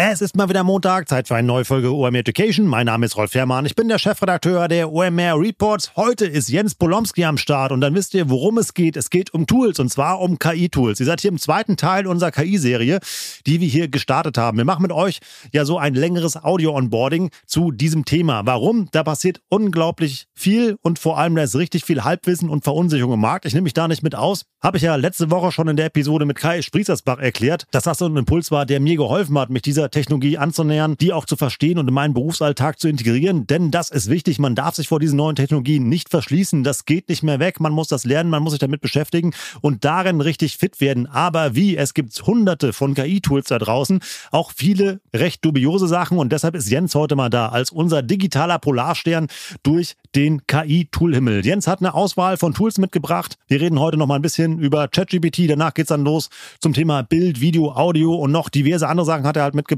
Es ist mal wieder Montag, Zeit für eine neue Folge OMR Education. Mein Name ist Rolf Herrmann, ich bin der Chefredakteur der OMR Reports. Heute ist Jens Polomski am Start und dann wisst ihr, worum es geht. Es geht um Tools und zwar um KI-Tools. Ihr seid hier im zweiten Teil unserer KI-Serie, die wir hier gestartet haben. Wir machen mit euch ja so ein längeres Audio-Onboarding zu diesem Thema. Warum? Da passiert unglaublich viel und vor allem da ist richtig viel Halbwissen und Verunsicherung im Markt. Ich nehme mich da nicht mit aus. Habe ich ja letzte Woche schon in der Episode mit Kai Sprießersbach erklärt, dass das so ein Impuls war, der mir geholfen hat, mich dieser Technologie anzunähern, die auch zu verstehen und in meinen Berufsalltag zu integrieren. Denn das ist wichtig. Man darf sich vor diesen neuen Technologien nicht verschließen. Das geht nicht mehr weg. Man muss das lernen, man muss sich damit beschäftigen und darin richtig fit werden. Aber wie? Es gibt hunderte von KI-Tools da draußen, auch viele recht dubiose Sachen. Und deshalb ist Jens heute mal da als unser digitaler Polarstern durch den KI-Toolhimmel. Jens hat eine Auswahl von Tools mitgebracht. Wir reden heute noch mal ein bisschen über ChatGPT. Danach geht's dann los zum Thema Bild, Video, Audio und noch diverse andere Sachen hat er halt mitgebracht.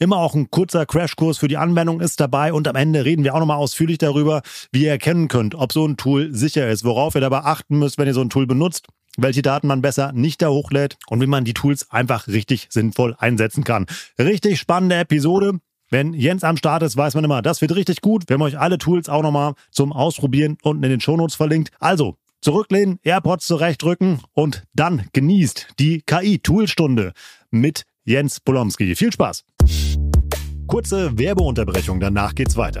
Immer auch ein kurzer Crashkurs für die Anwendung ist dabei und am Ende reden wir auch nochmal ausführlich darüber, wie ihr erkennen könnt, ob so ein Tool sicher ist, worauf ihr dabei achten müsst, wenn ihr so ein Tool benutzt, welche Daten man besser nicht da hochlädt und wie man die Tools einfach richtig sinnvoll einsetzen kann. Richtig spannende Episode. Wenn Jens am Start ist, weiß man immer, das wird richtig gut. Wir haben euch alle Tools auch nochmal zum Ausprobieren unten in den Shownotes verlinkt. Also, zurücklehnen, AirPods zurechtdrücken und dann genießt die KI-Toolstunde mit Jens Polomski. Viel Spaß! Kurze Werbeunterbrechung, danach geht's weiter.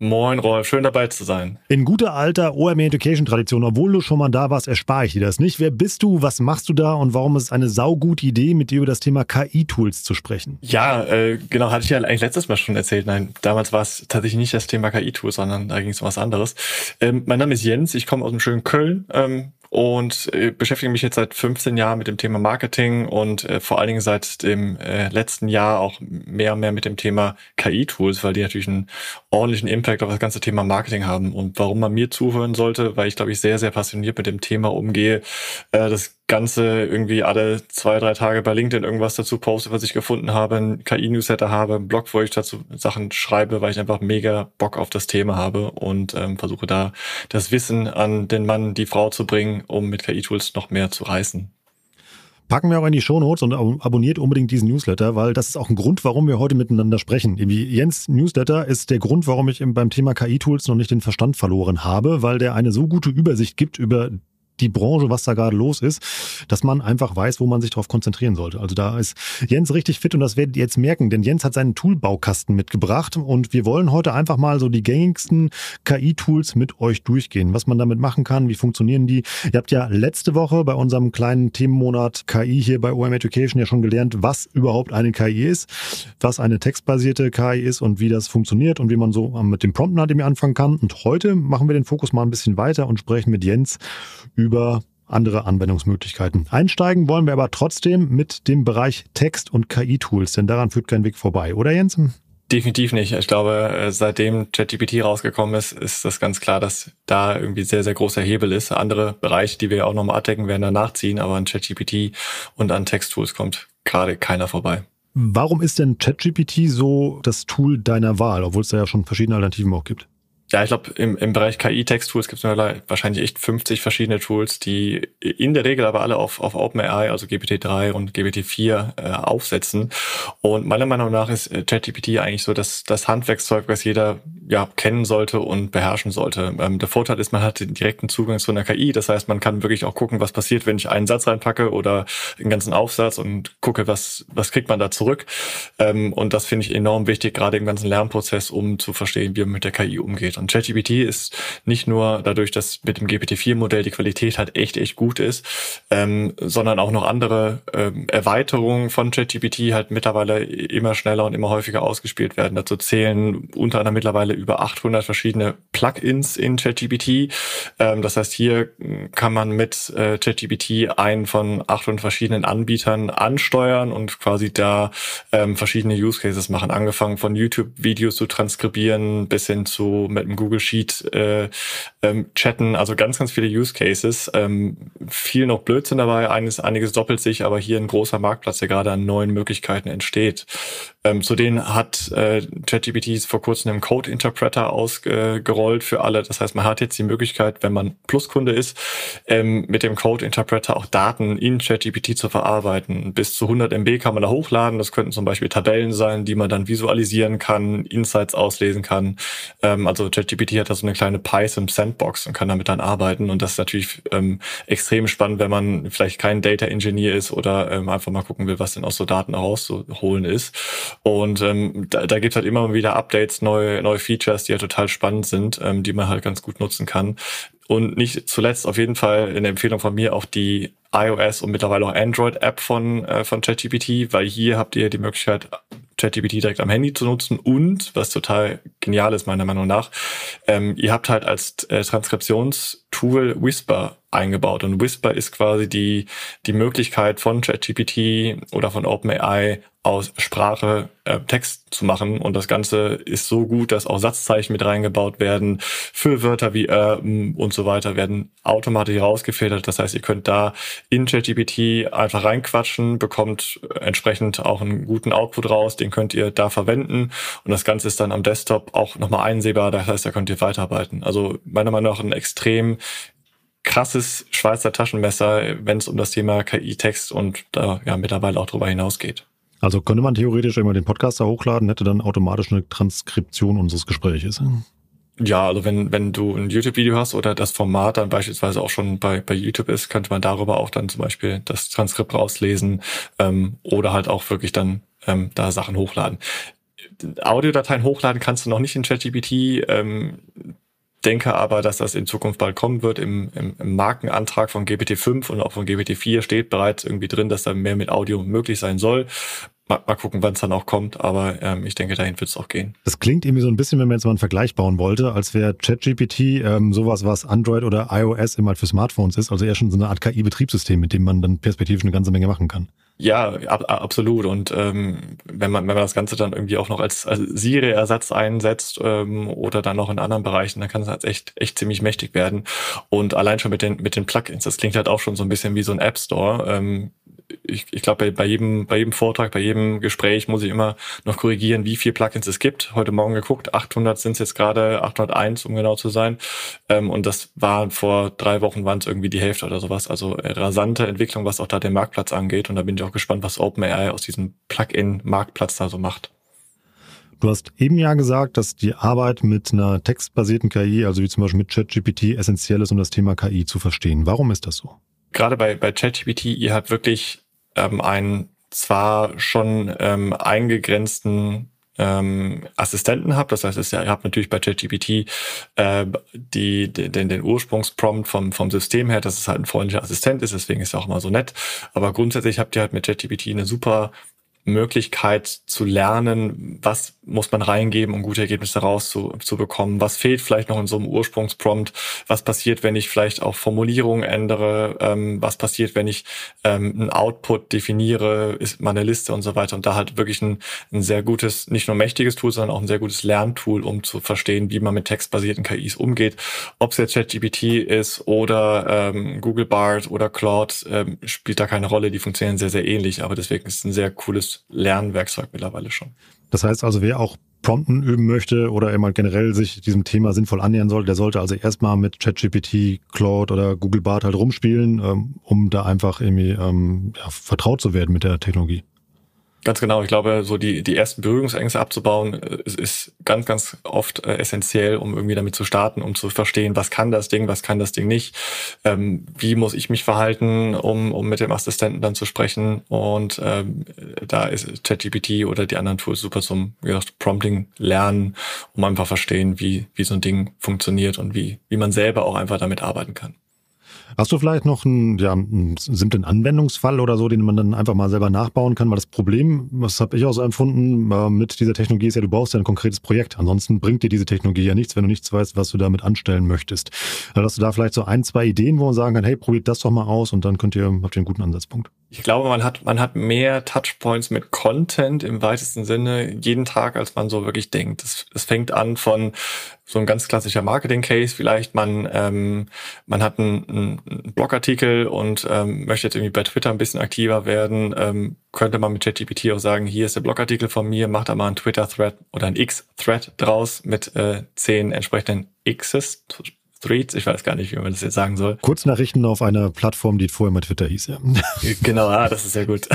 Moin Rolf, schön dabei zu sein. In guter alter OMR Education Tradition, obwohl du schon mal da warst, erspare ich dir das nicht. Wer bist du, was machst du da und warum ist es eine saugute Idee, mit dir über das Thema KI-Tools zu sprechen? Ja, äh, genau, hatte ich ja eigentlich letztes Mal schon erzählt. Nein, damals war es tatsächlich nicht das Thema KI-Tools, sondern da ging es um was anderes. Ähm, mein Name ist Jens, ich komme aus dem schönen Köln, ähm, und äh, beschäftige mich jetzt seit 15 Jahren mit dem Thema Marketing und äh, vor allen Dingen seit dem äh, letzten Jahr auch mehr und mehr mit dem Thema KI-Tools, weil die natürlich einen ordentlichen Impact auf das ganze Thema Marketing haben. Und warum man mir zuhören sollte, weil ich glaube ich sehr, sehr passioniert mit dem Thema umgehe. Äh, das Ganze irgendwie alle zwei, drei Tage bei LinkedIn irgendwas dazu poste, was ich gefunden habe, ein KI-Newsletter habe, einen Blog, wo ich dazu Sachen schreibe, weil ich einfach mega Bock auf das Thema habe und ähm, versuche da das Wissen an den Mann, die Frau zu bringen, um mit KI-Tools noch mehr zu reißen. Packen wir auch in die Shownotes und abonniert unbedingt diesen Newsletter, weil das ist auch ein Grund, warum wir heute miteinander sprechen. Jens Newsletter ist der Grund, warum ich beim Thema KI-Tools noch nicht den Verstand verloren habe, weil der eine so gute Übersicht gibt über die Branche, was da gerade los ist, dass man einfach weiß, wo man sich darauf konzentrieren sollte. Also da ist Jens richtig fit und das werdet ihr jetzt merken, denn Jens hat seinen Toolbaukasten mitgebracht und wir wollen heute einfach mal so die gängigsten KI-Tools mit euch durchgehen, was man damit machen kann, wie funktionieren die. Ihr habt ja letzte Woche bei unserem kleinen Themenmonat KI hier bei OM Education ja schon gelernt, was überhaupt eine KI ist, was eine textbasierte KI ist und wie das funktioniert und wie man so mit dem Prompt nach dem anfangen kann. Und heute machen wir den Fokus mal ein bisschen weiter und sprechen mit Jens über über andere Anwendungsmöglichkeiten. Einsteigen wollen wir aber trotzdem mit dem Bereich Text- und KI-Tools, denn daran führt kein Weg vorbei, oder Jens? Definitiv nicht. Ich glaube, äh, seitdem ChatGPT rausgekommen ist, ist das ganz klar, dass da irgendwie sehr, sehr großer Hebel ist. Andere Bereiche, die wir auch nochmal abdecken, werden danach ziehen, aber an ChatGPT und an Texttools kommt gerade keiner vorbei. Warum ist denn ChatGPT so das Tool deiner Wahl, obwohl es da ja schon verschiedene Alternativen auch gibt? Ja, ich glaube, im, im Bereich KI-Text-Tools gibt es wahrscheinlich echt 50 verschiedene Tools, die in der Regel aber alle auf, auf OpenAI, also GPT-3 und GPT-4 äh, aufsetzen. Und meiner Meinung nach ist äh, ChatGPT eigentlich so das, das Handwerkszeug, was jeder ja kennen sollte und beherrschen sollte. Ähm, der Vorteil ist, man hat den direkten Zugang zu einer KI. Das heißt, man kann wirklich auch gucken, was passiert, wenn ich einen Satz reinpacke oder den ganzen Aufsatz und gucke, was, was kriegt man da zurück. Ähm, und das finde ich enorm wichtig, gerade im ganzen Lernprozess, um zu verstehen, wie man mit der KI umgeht. Und ChatGPT ist nicht nur dadurch, dass mit dem GPT-4-Modell die Qualität halt echt, echt gut ist, ähm, sondern auch noch andere ähm, Erweiterungen von ChatGPT halt mittlerweile immer schneller und immer häufiger ausgespielt werden. Dazu zählen unter anderem mittlerweile über 800 verschiedene Plugins in ChatGPT. Ähm, das heißt, hier kann man mit äh, ChatGPT einen von 800 verschiedenen Anbietern ansteuern und quasi da ähm, verschiedene Use Cases machen, angefangen von YouTube-Videos zu transkribieren bis hin zu mit einem Google Sheet äh, ähm, chatten, also ganz, ganz viele Use Cases. Ähm, viel noch Blödsinn dabei, eines, einiges doppelt sich, aber hier ein großer Marktplatz, der gerade an neuen Möglichkeiten entsteht. Ähm, zu denen hat äh, ChatGPT vor kurzem einen Code Interpreter ausgerollt für alle. Das heißt, man hat jetzt die Möglichkeit, wenn man Pluskunde ist, ähm, mit dem Code Interpreter auch Daten in ChatGPT zu verarbeiten. Bis zu 100 MB kann man da hochladen. Das könnten zum Beispiel Tabellen sein, die man dann visualisieren kann, Insights auslesen kann. Ähm, also ChatGPT hat da so eine kleine Python Sandbox und kann damit dann arbeiten. Und das ist natürlich ähm, extrem spannend, wenn man vielleicht kein Data Engineer ist oder ähm, einfach mal gucken will, was denn aus so Daten rauszuholen ist. Und ähm, da, da gibt halt immer wieder Updates, neue, neue Features, die ja total spannend sind, ähm, die man halt ganz gut nutzen kann. Und nicht zuletzt auf jeden Fall in der Empfehlung von mir auch die iOS und mittlerweile auch Android-App von, äh, von ChatGPT, weil hier habt ihr die Möglichkeit, ChatGPT direkt am Handy zu nutzen und, was total genial ist meiner Meinung nach, ähm, ihr habt halt als äh, Transkriptionstool Whisper eingebaut und Whisper ist quasi die, die Möglichkeit von ChatGPT oder von OpenAI aus Sprache äh, Text zu machen und das Ganze ist so gut, dass auch Satzzeichen mit reingebaut werden, für Wörter wie äh, und so weiter werden automatisch rausgefiltert. Das heißt, ihr könnt da in ChatGPT einfach reinquatschen, bekommt entsprechend auch einen guten Output raus, den könnt ihr da verwenden und das Ganze ist dann am Desktop auch nochmal einsehbar, das heißt, da könnt ihr weiterarbeiten. Also meiner Meinung nach ein extrem krasses Schweizer Taschenmesser, wenn es um das Thema KI-Text und da ja mittlerweile auch darüber hinausgeht. Also könnte man theoretisch immer den Podcast da hochladen, hätte dann automatisch eine Transkription unseres Gespräches. Ja, also wenn, wenn du ein YouTube-Video hast oder das Format dann beispielsweise auch schon bei, bei YouTube ist, könnte man darüber auch dann zum Beispiel das Transkript rauslesen ähm, oder halt auch wirklich dann ähm, da Sachen hochladen. Audiodateien hochladen kannst du noch nicht in ChatGPT. Ähm, denke aber, dass das in Zukunft bald kommen wird. Im, im, im Markenantrag von GPT-5 und auch von GPT-4 steht bereits irgendwie drin, dass da mehr mit Audio möglich sein soll. Mal, mal gucken, wann es dann auch kommt, aber ähm, ich denke, dahin wird es auch gehen. Das klingt irgendwie so ein bisschen, wenn man jetzt mal einen Vergleich bauen wollte, als wäre ChatGPT ähm, sowas, was Android oder iOS immer halt für Smartphones ist, also eher schon so eine Art KI-Betriebssystem, mit dem man dann perspektivisch eine ganze Menge machen kann. Ja, ab, absolut. Und ähm, wenn man wenn man das Ganze dann irgendwie auch noch als, als Siri-Ersatz einsetzt ähm, oder dann noch in anderen Bereichen, dann kann es halt echt echt ziemlich mächtig werden. Und allein schon mit den mit den Plugins, das klingt halt auch schon so ein bisschen wie so ein App Store. Ähm, ich, ich glaube, bei, bei, jedem, bei jedem Vortrag, bei jedem Gespräch muss ich immer noch korrigieren, wie viel Plugins es gibt. Heute Morgen geguckt, 800 sind es jetzt gerade, 801, um genau zu sein. Ähm, und das war vor drei Wochen waren es irgendwie die Hälfte oder sowas. Also rasante Entwicklung, was auch da den Marktplatz angeht. Und da bin ich auch gespannt, was OpenAI aus diesem Plugin-Marktplatz da so macht. Du hast eben ja gesagt, dass die Arbeit mit einer textbasierten KI, also wie zum Beispiel mit ChatGPT, essentiell ist, um das Thema KI zu verstehen. Warum ist das so? Gerade bei, bei ChatGPT, ihr habt wirklich ähm, einen zwar schon ähm, eingegrenzten ähm, Assistenten habt. Das heißt, ihr habt natürlich bei ChatGPT äh, die, den, den Ursprungsprompt vom, vom System her, dass es halt ein freundlicher Assistent ist, deswegen ist er auch immer so nett. Aber grundsätzlich habt ihr halt mit ChatGPT eine super Möglichkeit zu lernen, was muss man reingeben, um gute Ergebnisse rauszubekommen, was fehlt vielleicht noch in so einem Ursprungsprompt, was passiert, wenn ich vielleicht auch Formulierungen ändere, ähm, was passiert, wenn ich ähm, einen Output definiere, ist meine Liste und so weiter. Und da halt wirklich ein, ein sehr gutes, nicht nur mächtiges Tool, sondern auch ein sehr gutes Lerntool, um zu verstehen, wie man mit textbasierten KIs umgeht. Ob es jetzt ChatGPT ist oder ähm, Google Bard oder Claude, ähm, spielt da keine Rolle, die funktionieren sehr, sehr ähnlich, aber deswegen ist es ein sehr cooles Lernwerkzeug mittlerweile schon. Das heißt also, wer auch Prompten üben möchte oder immer generell sich diesem Thema sinnvoll annähern sollte, der sollte also erstmal mit ChatGPT, Claude oder Google Bart halt rumspielen, ähm, um da einfach irgendwie ähm, ja, vertraut zu werden mit der Technologie. Ganz genau. Ich glaube, so die, die ersten Berührungsängste abzubauen, ist, ist ganz, ganz oft äh, essentiell, um irgendwie damit zu starten, um zu verstehen, was kann das Ding, was kann das Ding nicht, ähm, wie muss ich mich verhalten, um, um mit dem Assistenten dann zu sprechen. Und ähm, da ist ChatGPT oder die anderen Tools super zum, wie gesagt, Prompting lernen, um einfach verstehen, wie, wie so ein Ding funktioniert und wie, wie man selber auch einfach damit arbeiten kann. Hast du vielleicht noch einen, ja, einen simplen Anwendungsfall oder so, den man dann einfach mal selber nachbauen kann? Weil das Problem, was habe ich auch so empfunden äh, mit dieser Technologie, ist ja, du brauchst ja ein konkretes Projekt. Ansonsten bringt dir diese Technologie ja nichts, wenn du nichts weißt, was du damit anstellen möchtest. Also hast du da vielleicht so ein, zwei Ideen, wo man sagen kann, hey, probiert das doch mal aus und dann könnt ihr, habt ihr einen guten Ansatzpunkt. Ich glaube, man hat, man hat mehr Touchpoints mit Content im weitesten Sinne jeden Tag, als man so wirklich denkt. Es, es fängt an von so ein ganz klassischer Marketing-Case. Vielleicht man, ähm, man hat einen, einen Blogartikel und ähm, möchte jetzt irgendwie bei Twitter ein bisschen aktiver werden. Ähm, könnte man mit ChatGPT auch sagen, hier ist der Blogartikel von mir, macht da mal einen Twitter-Thread oder ein X-Thread draus mit äh, zehn entsprechenden X's, Threads, ich weiß gar nicht, wie man das jetzt sagen soll. Kurznachrichten auf einer Plattform, die vorher mal Twitter hieß, ja. Genau, ja, das ist sehr gut.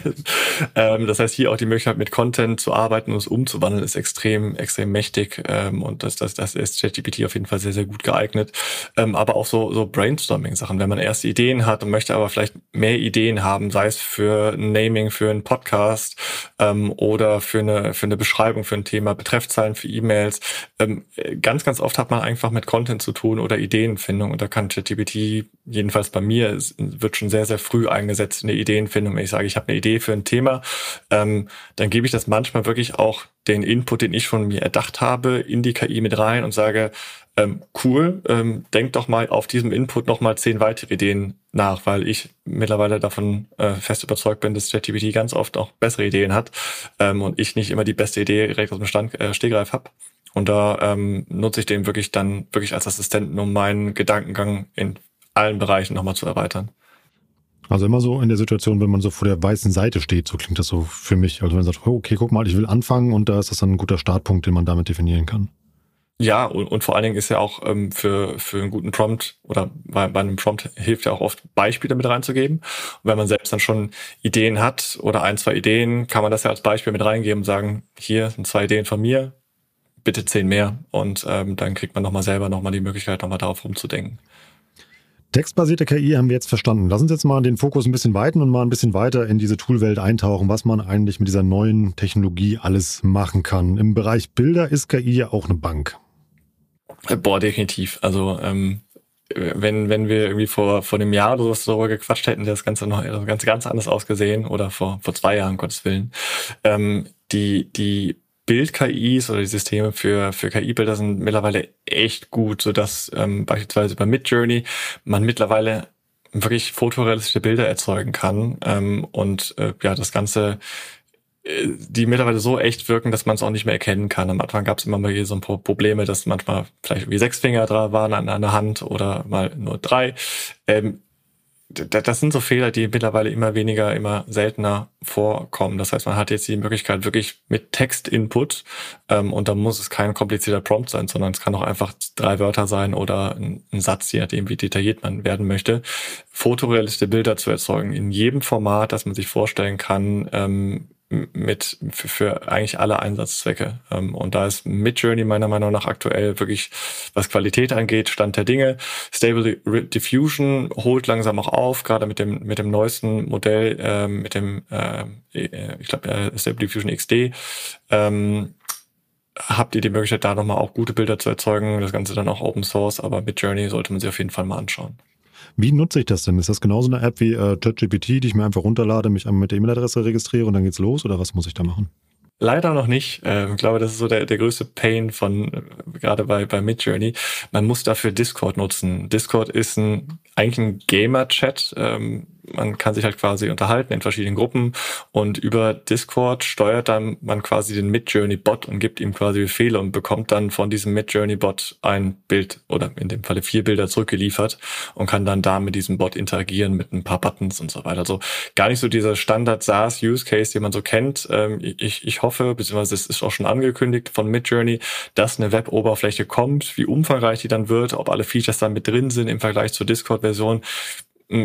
ähm, das heißt, hier auch die Möglichkeit, mit Content zu arbeiten und es umzuwandeln, ist extrem, extrem mächtig. Ähm, und das, das, das ist ChatGPT auf jeden Fall sehr, sehr gut geeignet. Ähm, aber auch so, so Brainstorming-Sachen, wenn man erste Ideen hat und möchte aber vielleicht mehr Ideen haben, sei es für ein Naming, für einen Podcast ähm, oder für eine, für eine Beschreibung, für ein Thema, Betreffzahlen für E-Mails. Ähm, ganz, ganz oft hat man einfach mit Content zu zu tun oder Ideenfindung. Und da kann ChatGPT, jedenfalls bei mir, wird schon sehr, sehr früh eingesetzt in der Ideenfindung. Wenn ich sage, ich habe eine Idee für ein Thema, ähm, dann gebe ich das manchmal wirklich auch den Input, den ich schon mir erdacht habe, in die KI mit rein und sage, ähm, cool, ähm, denk doch mal auf diesem Input noch mal zehn weitere Ideen nach, weil ich mittlerweile davon äh, fest überzeugt bin, dass ChatGPT ganz oft auch bessere Ideen hat ähm, und ich nicht immer die beste Idee direkt aus dem Stand, äh, Stegreif habe. Und da ähm, nutze ich den wirklich dann wirklich als Assistenten, um meinen Gedankengang in allen Bereichen nochmal zu erweitern. Also immer so in der Situation, wenn man so vor der weißen Seite steht, so klingt das so für mich. Also wenn man sagt, oh, okay, guck mal, ich will anfangen und da ist das dann ein guter Startpunkt, den man damit definieren kann. Ja, und, und vor allen Dingen ist ja auch ähm, für, für einen guten Prompt oder bei, bei einem Prompt hilft ja auch oft Beispiele mit reinzugeben. Und wenn man selbst dann schon Ideen hat oder ein, zwei Ideen, kann man das ja als Beispiel mit reingeben und sagen, hier sind zwei Ideen von mir, bitte zehn mehr. Und ähm, dann kriegt man nochmal selber nochmal die Möglichkeit, nochmal darauf rumzudenken. Textbasierte KI haben wir jetzt verstanden. Lass uns jetzt mal den Fokus ein bisschen weiten und mal ein bisschen weiter in diese Toolwelt eintauchen, was man eigentlich mit dieser neuen Technologie alles machen kann. Im Bereich Bilder ist KI ja auch eine Bank. Äh, boah, definitiv. Also ähm, wenn, wenn wir irgendwie vor, vor einem Jahr oder sowas darüber gequatscht hätten, das Ganze noch das Ganze ganz anders ausgesehen oder vor, vor zwei Jahren, Gottes Willen. Ähm, die, die Bild-KIs oder die Systeme für, für KI-Bilder sind mittlerweile echt gut, sodass ähm, beispielsweise bei Midjourney man mittlerweile wirklich fotorealistische Bilder erzeugen kann ähm, und äh, ja, das Ganze äh, die mittlerweile so echt wirken, dass man es auch nicht mehr erkennen kann. Am Anfang gab es immer mal hier so ein paar Probleme, dass manchmal vielleicht wie sechs Finger dran waren an einer Hand oder mal nur drei. Ähm, das sind so Fehler, die mittlerweile immer weniger, immer seltener vorkommen. Das heißt, man hat jetzt die Möglichkeit wirklich mit Text-Input ähm, und da muss es kein komplizierter Prompt sein, sondern es kann auch einfach drei Wörter sein oder ein, ein Satz, je nachdem, wie detailliert man werden möchte, fotorealistische Bilder zu erzeugen in jedem Format, das man sich vorstellen kann, ähm, mit für, für eigentlich alle Einsatzzwecke. Ähm, und da ist Midjourney meiner Meinung nach aktuell wirklich, was Qualität angeht, Stand der Dinge. Stable Diffusion holt langsam auch auf, gerade mit dem mit dem neuesten Modell, ähm, mit dem äh, ich glaube äh, Stable Diffusion XD. Ähm, habt ihr die Möglichkeit, da nochmal auch gute Bilder zu erzeugen. Das Ganze dann auch Open Source, aber Midjourney sollte man sich auf jeden Fall mal anschauen. Wie nutze ich das denn? Ist das genauso eine App wie äh, ChatGPT, die ich mir einfach runterlade, mich mit der E-Mail-Adresse registriere und dann geht's los? Oder was muss ich da machen? Leider noch nicht. Ähm, ich glaube, das ist so der, der größte Pain von äh, gerade bei, bei Midjourney. Man muss dafür Discord nutzen. Discord ist ein eigentlich ein Gamer-Chat. Ähm, man kann sich halt quasi unterhalten in verschiedenen Gruppen und über Discord steuert dann man quasi den Midjourney-Bot und gibt ihm quasi Befehle und bekommt dann von diesem Midjourney-Bot ein Bild oder in dem Falle vier Bilder zurückgeliefert und kann dann da mit diesem Bot interagieren mit ein paar Buttons und so weiter. Also gar nicht so dieser Standard SaaS-Use-Case, den man so kennt. Ähm, ich, ich hoffe, beziehungsweise es ist auch schon angekündigt von Midjourney, dass eine Web-Oberfläche kommt, wie umfangreich die dann wird, ob alle Features dann mit drin sind im Vergleich zur Discord-Version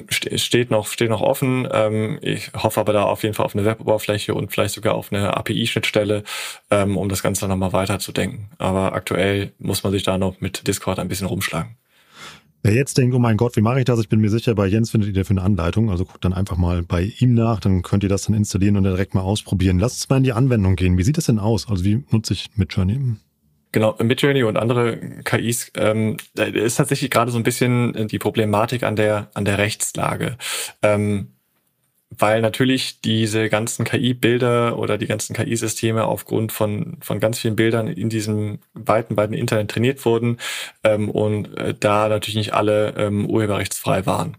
steht noch, steht noch offen. Ähm, ich hoffe aber da auf jeden Fall auf eine Web-Oberfläche und vielleicht sogar auf eine API-Schnittstelle, ähm, um das Ganze nochmal weiterzudenken. Aber aktuell muss man sich da noch mit Discord ein bisschen rumschlagen. Wer jetzt denkt, oh mein Gott, wie mache ich das? Ich bin mir sicher, bei Jens findet ihr dafür eine Anleitung. Also guckt dann einfach mal bei ihm nach, dann könnt ihr das dann installieren und direkt mal ausprobieren. Lasst uns mal in die Anwendung gehen. Wie sieht das denn aus? Also wie nutze ich Midjourney? Genau, Midjourney und andere KIs, ähm, ist tatsächlich gerade so ein bisschen die Problematik an der an der Rechtslage. Ähm, weil natürlich diese ganzen KI-Bilder oder die ganzen KI-Systeme aufgrund von, von ganz vielen Bildern in diesem weiten, weiten Internet trainiert wurden ähm, und äh, da natürlich nicht alle ähm, urheberrechtsfrei waren.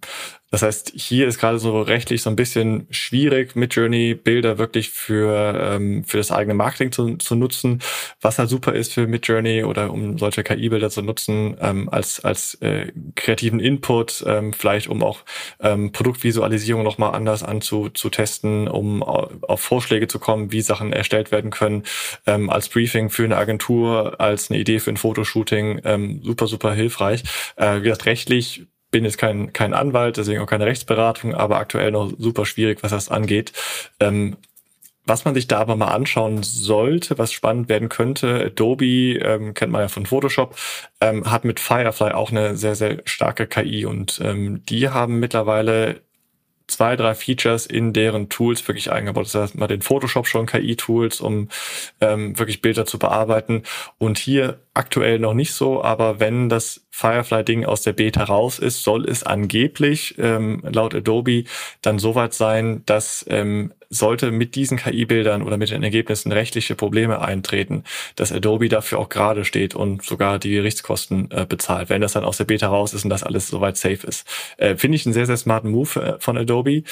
Das heißt, hier ist gerade so rechtlich so ein bisschen schwierig, mit Journey Bilder wirklich für, ähm, für das eigene Marketing zu, zu nutzen. Was halt super ist für Midjourney oder um solche KI-Bilder zu nutzen, ähm, als, als äh, kreativen Input, ähm, vielleicht um auch ähm, Produktvisualisierung nochmal anders anzutesten, um auf Vorschläge zu kommen, wie Sachen erstellt werden können, ähm, als Briefing für eine Agentur, als eine Idee für ein Fotoshooting, ähm, super, super hilfreich. Äh, wie gesagt, rechtlich bin jetzt kein, kein Anwalt, deswegen auch keine Rechtsberatung, aber aktuell noch super schwierig, was das angeht. Ähm, was man sich da aber mal anschauen sollte, was spannend werden könnte, Adobe, ähm, kennt man ja von Photoshop, ähm, hat mit Firefly auch eine sehr, sehr starke KI und ähm, die haben mittlerweile zwei, drei Features in deren Tools wirklich eingebaut. Das heißt, mal den Photoshop schon KI-Tools, um ähm, wirklich Bilder zu bearbeiten. Und hier aktuell noch nicht so, aber wenn das Firefly-Ding aus der Beta raus ist, soll es angeblich ähm, laut Adobe dann soweit sein, dass ähm, sollte mit diesen KI-Bildern oder mit den Ergebnissen rechtliche Probleme eintreten, dass Adobe dafür auch gerade steht und sogar die Gerichtskosten äh, bezahlt, wenn das dann aus der Beta raus ist und das alles soweit safe ist. Äh, Finde ich einen sehr, sehr smarten Move äh, von Adobe.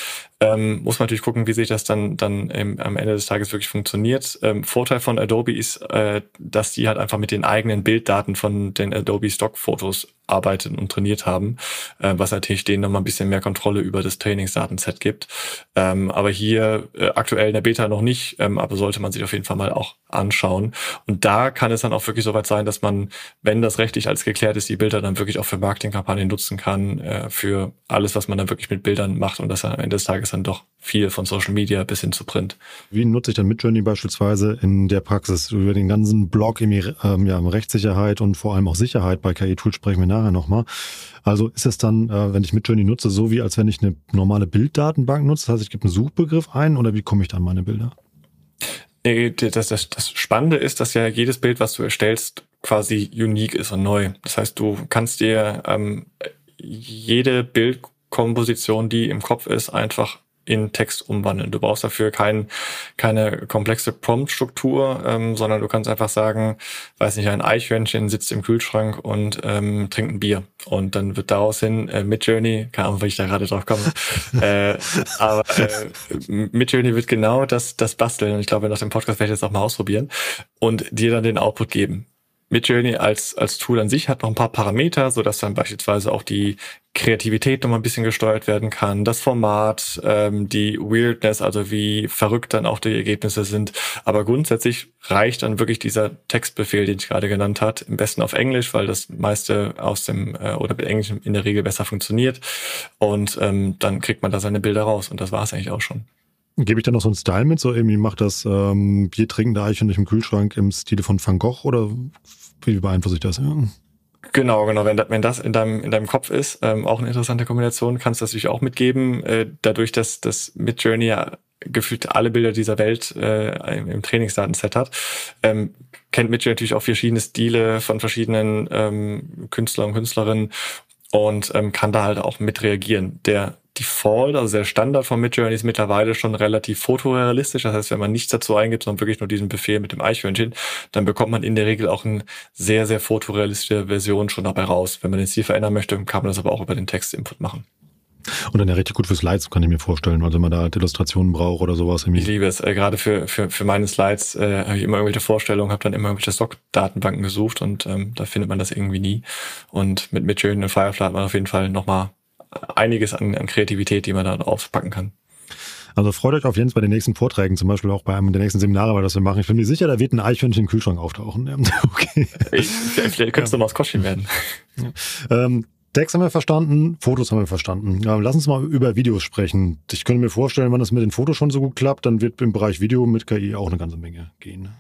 Ähm, muss man natürlich gucken, wie sich das dann, dann im, am Ende des Tages wirklich funktioniert. Ähm, Vorteil von Adobe ist, äh, dass die halt einfach mit den eigenen Bilddaten von den Adobe Stock-Fotos arbeitet und trainiert haben, äh, was natürlich denen nochmal ein bisschen mehr Kontrolle über das Trainingsdatenset gibt. Ähm, aber hier äh, aktuell in der Beta noch nicht, ähm, aber sollte man sich auf jeden Fall mal auch anschauen. Und da kann es dann auch wirklich soweit sein, dass man, wenn das rechtlich alles geklärt ist, die Bilder dann wirklich auch für Marketingkampagnen nutzen kann, äh, für alles, was man dann wirklich mit Bildern macht und das am Ende des Tages dann doch viel von Social Media bis hin zu Print. Wie nutze ich dann Midjourney beispielsweise in der Praxis? Über den ganzen Blog ähm, ja, Rechtssicherheit und vor allem auch Sicherheit bei KI-Tools sprechen wir nachher nochmal. Also ist es dann, äh, wenn ich Midjourney nutze, so wie als wenn ich eine normale Bilddatenbank nutze? Das heißt, ich gebe einen Suchbegriff ein oder wie komme ich dann meine Bilder? Das, das, das Spannende ist, dass ja jedes Bild, was du erstellst, quasi unique ist und neu. Das heißt, du kannst dir ähm, jede Bildkomposition, die im Kopf ist, einfach in Text umwandeln. Du brauchst dafür kein, keine komplexe Prompt-Struktur, ähm, sondern du kannst einfach sagen, weiß nicht, ein Eichhörnchen sitzt im Kühlschrank und ähm, trinkt ein Bier. Und dann wird daraus hin äh, Midjourney, keine Ahnung, wie ich da gerade drauf komme, äh, aber äh, Midjourney wird genau das, das basteln. Und ich glaube, nach dem Podcast werde ich das auch mal ausprobieren und dir dann den Output geben. Midjourney als, als Tool an sich hat noch ein paar Parameter, so dass dann beispielsweise auch die Kreativität noch mal ein bisschen gesteuert werden kann, das Format, ähm, die Weirdness, also wie verrückt dann auch die Ergebnisse sind. Aber grundsätzlich reicht dann wirklich dieser Textbefehl, den ich gerade genannt hat, im besten auf Englisch, weil das meiste aus dem äh, oder mit Englisch in der Regel besser funktioniert. Und ähm, dann kriegt man da seine Bilder raus und das war es eigentlich auch schon. Gebe ich dann noch so einen Style mit, so irgendwie macht das ähm, Bier trinkende Eichhörnchen im Kühlschrank im Stile von Van Gogh oder wie beeinflusst ich das? Ja. Genau, genau. Wenn, wenn das in deinem, in deinem Kopf ist, ähm, auch eine interessante Kombination, kannst du das natürlich auch mitgeben. Äh, dadurch, dass das Midjourney ja gefühlt alle Bilder dieser Welt äh, im, Trainingsdatenset hat, ähm, kennt Midjourney natürlich auch verschiedene Stile von verschiedenen ähm, Künstlern und Künstlerinnen und ähm, kann da halt auch mit reagieren. Der Default, also der Standard von Midjourney ist mittlerweile schon relativ fotorealistisch. Das heißt, wenn man nichts dazu eingibt, sondern wirklich nur diesen Befehl mit dem Eichhörnchen, dann bekommt man in der Regel auch eine sehr, sehr fotorealistische Version schon dabei raus. Wenn man den Stil verändern möchte, kann man das aber auch über den Textinput machen. Und dann ja richtig gut für Slides, kann ich mir vorstellen. Also wenn man da halt Illustrationen braucht oder sowas. Irgendwie. Ich liebe es. Äh, gerade für, für, für meine Slides äh, habe ich immer irgendwelche Vorstellungen, habe dann immer irgendwelche Stock-Datenbanken gesucht und ähm, da findet man das irgendwie nie. Und mit Midjourney und Firefly hat man auf jeden Fall nochmal einiges an, an Kreativität, die man da aufpacken kann. Also freut euch auf jeden Fall bei den nächsten Vorträgen, zum Beispiel auch bei einem der nächsten Seminare, weil das wir machen. Ich bin mir sicher, da wird ein Eichhörnchen im Kühlschrank auftauchen. okay. Ich, vielleicht könntest du mal aus Koschin werden. Ja. Ähm, Text haben wir verstanden, Fotos haben wir verstanden. Lass uns mal über Videos sprechen. Ich könnte mir vorstellen, wenn das mit den Fotos schon so gut klappt, dann wird im Bereich Video mit KI auch eine ganze Menge gehen.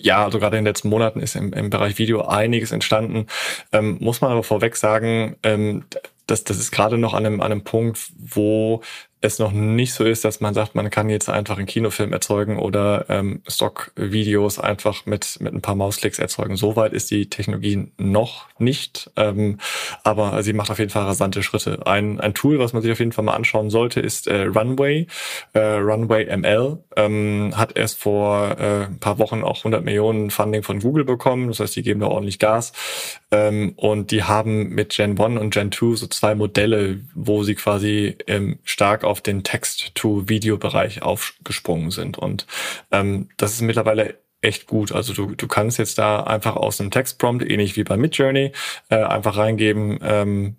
Ja, also gerade in den letzten Monaten ist im, im Bereich Video einiges entstanden. Ähm, muss man aber vorweg sagen, ähm, das, das ist gerade noch an einem, an einem Punkt, wo es noch nicht so ist, dass man sagt, man kann jetzt einfach einen Kinofilm erzeugen oder ähm, Stock-Videos einfach mit, mit ein paar Mausklicks erzeugen. Soweit ist die Technologie noch nicht, ähm, aber sie macht auf jeden Fall rasante Schritte. Ein, ein Tool, was man sich auf jeden Fall mal anschauen sollte, ist äh, Runway. Äh, Runway ML ähm, hat erst vor äh, ein paar Wochen auch 100 Millionen Funding von Google bekommen. Das heißt, die geben da ordentlich Gas. Ähm, und die haben mit Gen 1 und Gen 2 so zwei Modelle, wo sie quasi ähm, stark auf den Text-to-Video-Bereich aufgesprungen sind. Und ähm, das ist mittlerweile echt gut. Also du, du kannst jetzt da einfach aus einem Textprompt, ähnlich wie bei Midjourney, äh, einfach reingeben, ähm,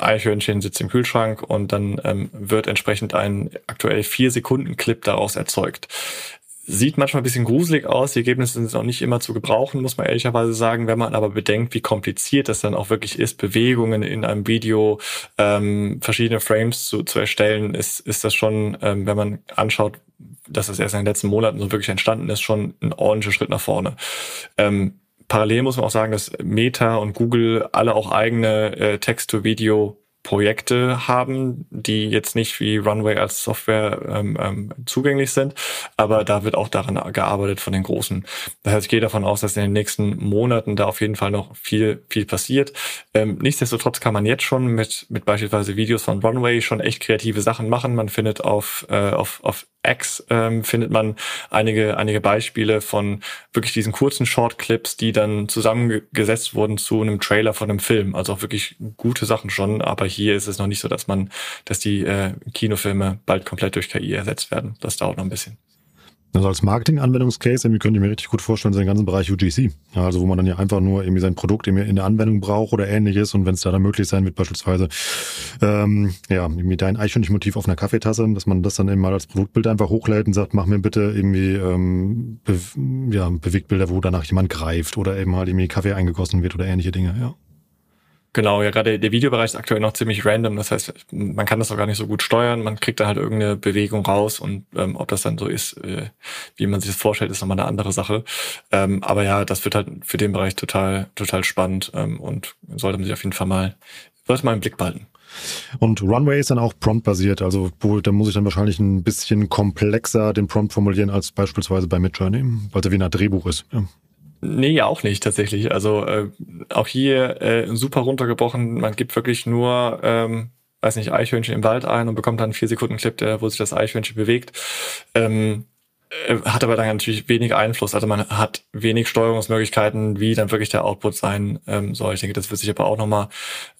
Eichhörnchen sitzt im Kühlschrank und dann ähm, wird entsprechend ein aktuell vier Sekunden Clip daraus erzeugt. Sieht manchmal ein bisschen gruselig aus, die Ergebnisse sind auch nicht immer zu gebrauchen, muss man ehrlicherweise sagen. Wenn man aber bedenkt, wie kompliziert das dann auch wirklich ist, Bewegungen in einem Video, ähm, verschiedene Frames zu, zu erstellen, ist, ist das schon, ähm, wenn man anschaut, dass das erst in den letzten Monaten so wirklich entstanden ist, schon ein ordentlicher Schritt nach vorne. Ähm, parallel muss man auch sagen, dass Meta und Google alle auch eigene äh, Text-to-Video Projekte haben, die jetzt nicht wie Runway als Software ähm, ähm, zugänglich sind, aber da wird auch daran gearbeitet von den Großen. Das heißt, ich gehe davon aus, dass in den nächsten Monaten da auf jeden Fall noch viel, viel passiert. Ähm, nichtsdestotrotz kann man jetzt schon mit, mit beispielsweise Videos von Runway schon echt kreative Sachen machen. Man findet auf, äh, auf, auf X ähm, findet man einige, einige Beispiele von wirklich diesen kurzen Shortclips, die dann zusammengesetzt wurden zu einem Trailer von einem Film. Also auch wirklich gute Sachen schon, aber hier ist es noch nicht so, dass man, dass die äh, Kinofilme bald komplett durch KI ersetzt werden. Das dauert noch ein bisschen. Also als Marketing-Anwendungscase irgendwie könnte ich mir richtig gut vorstellen, den ganzen Bereich UGC. Ja, also wo man dann ja einfach nur irgendwie sein Produkt in der Anwendung braucht oder ähnliches und wenn es da dann möglich sein wird, beispielsweise ähm, ja, irgendwie dein Eichhörnchenmotiv auf einer Kaffeetasse, dass man das dann eben mal als Produktbild einfach hochlädt und sagt, mach mir bitte irgendwie ähm, Be ja, Bewegtbilder, wo danach jemand greift oder eben halt irgendwie Kaffee eingegossen wird oder ähnliche Dinge, ja. Genau, ja, gerade der Videobereich ist aktuell noch ziemlich random. Das heißt, man kann das auch gar nicht so gut steuern. Man kriegt da halt irgendeine Bewegung raus und ähm, ob das dann so ist, äh, wie man sich das vorstellt, ist nochmal eine andere Sache. Ähm, aber ja, das wird halt für den Bereich total, total spannend ähm, und sollte man sich auf jeden Fall mal, sollte mal im Blick behalten. Und Runway ist dann auch prompt-basiert, also wo, da muss ich dann wahrscheinlich ein bisschen komplexer den Prompt formulieren als beispielsweise bei Midjourney, weil es wie ein Drehbuch ist. Ja. Nee, auch nicht tatsächlich. Also äh, auch hier äh, super runtergebrochen. Man gibt wirklich nur, ähm, weiß nicht, Eichhörnchen im Wald ein und bekommt dann vier Sekunden Clip, der, wo sich das Eichhörnchen bewegt. Ähm, äh, hat aber dann natürlich wenig Einfluss. Also man hat wenig Steuerungsmöglichkeiten, wie dann wirklich der Output sein ähm, soll. Ich denke, das wird sich aber auch nochmal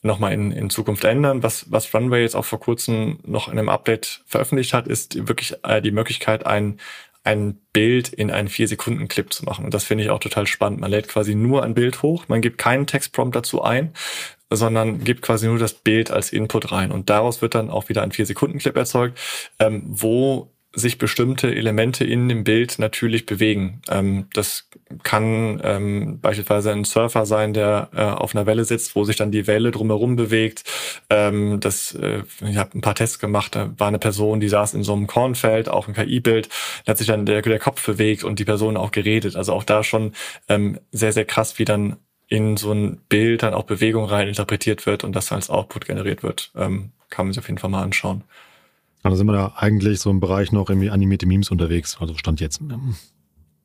noch mal in, in Zukunft ändern. Was, was Runway jetzt auch vor kurzem noch in einem Update veröffentlicht hat, ist wirklich äh, die Möglichkeit, ein ein Bild in einen 4-Sekunden-Clip zu machen. Und das finde ich auch total spannend. Man lädt quasi nur ein Bild hoch, man gibt keinen Textprompt dazu ein, sondern gibt quasi nur das Bild als Input rein. Und daraus wird dann auch wieder ein 4-Sekunden-Clip erzeugt, ähm, wo sich bestimmte Elemente in dem Bild natürlich bewegen. Ähm, das kann ähm, beispielsweise ein Surfer sein, der äh, auf einer Welle sitzt, wo sich dann die Welle drumherum bewegt. Ähm, das, äh, ich habe ein paar Tests gemacht. Da war eine Person, die saß in so einem Kornfeld, auch ein KI-Bild, da hat sich dann der, der Kopf bewegt und die Person auch geredet. Also auch da schon ähm, sehr, sehr krass, wie dann in so ein Bild dann auch Bewegung rein interpretiert wird und das als Output generiert wird. Ähm, kann man sich auf jeden Fall mal anschauen. Also sind wir da eigentlich so im Bereich noch irgendwie animierte Memes unterwegs, also Stand jetzt.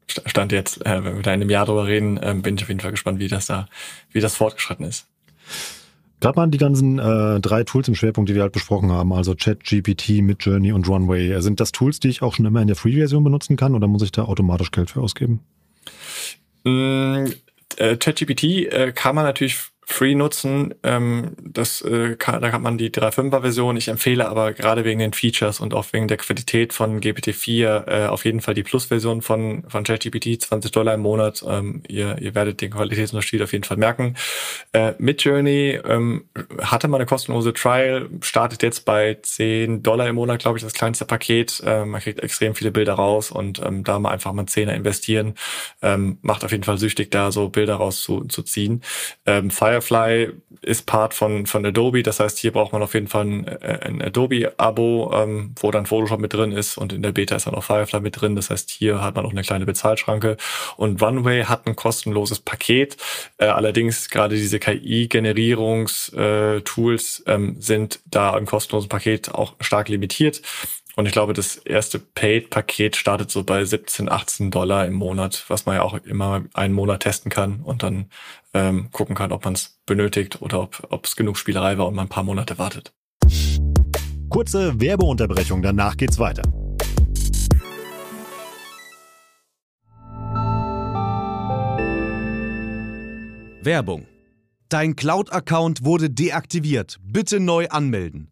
Stand jetzt, äh, wenn wir da in einem Jahr drüber reden, äh, bin ich auf jeden Fall gespannt, wie das da, wie das fortgeschritten ist. Gerade mal die ganzen äh, drei Tools im Schwerpunkt, die wir halt besprochen haben, also Chat, GPT, Midjourney und Runway. Sind das Tools, die ich auch schon immer in der Free-Version benutzen kann oder muss ich da automatisch Geld für ausgeben? Mm, äh, ChatGPT äh, kann man natürlich Free nutzen. Ähm, das, äh, kann, da kann man die 3.5er Version. Ich empfehle aber gerade wegen den Features und auch wegen der Qualität von GPT-4 äh, auf jeden Fall die Plus-Version von, von ChatGPT, 20 Dollar im Monat. Ähm, ihr, ihr werdet den Qualitätsunterschied auf jeden Fall merken. Äh, Midjourney ähm, hatte mal eine kostenlose Trial, startet jetzt bei 10 Dollar im Monat, glaube ich, das kleinste Paket. Ähm, man kriegt extrem viele Bilder raus und ähm, da mal einfach mal 10er investieren. Ähm, macht auf jeden Fall süchtig, da so Bilder rauszuziehen. Ähm, Firefly ist Part von, von Adobe. Das heißt, hier braucht man auf jeden Fall ein, äh, ein Adobe-Abo, ähm, wo dann Photoshop mit drin ist und in der Beta ist dann auch Firefly mit drin. Das heißt, hier hat man auch eine kleine Bezahlschranke. Und Runway hat ein kostenloses Paket. Äh, allerdings gerade diese KI-Generierungstools äh, ähm, sind da im kostenlosen Paket auch stark limitiert. Und ich glaube, das erste Paid-Paket startet so bei 17, 18 Dollar im Monat, was man ja auch immer einen Monat testen kann und dann ähm, gucken kann, ob man es benötigt oder ob es genug Spielerei war und man ein paar Monate wartet. Kurze Werbeunterbrechung, danach geht's weiter. Werbung. Dein Cloud-Account wurde deaktiviert. Bitte neu anmelden.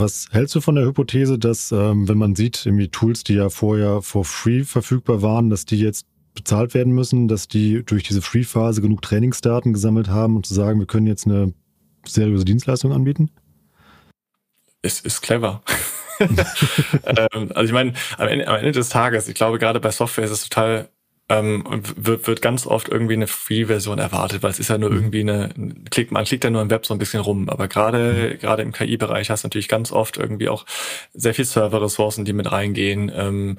Was hältst du von der Hypothese, dass, ähm, wenn man sieht, irgendwie Tools, die ja vorher for free verfügbar waren, dass die jetzt bezahlt werden müssen, dass die durch diese Free-Phase genug Trainingsdaten gesammelt haben, um zu sagen, wir können jetzt eine seriöse Dienstleistung anbieten? Es ist clever. ähm, also ich meine, am Ende, am Ende des Tages, ich glaube gerade bei Software ist es total ähm, wird, wird ganz oft irgendwie eine Free-Version erwartet, weil es ist ja nur mhm. irgendwie eine, klickt, man klickt ja nur im Web so ein bisschen rum. Aber gerade, mhm. gerade im KI-Bereich hast du natürlich ganz oft irgendwie auch sehr viel Server-Ressourcen, die mit reingehen. Ähm,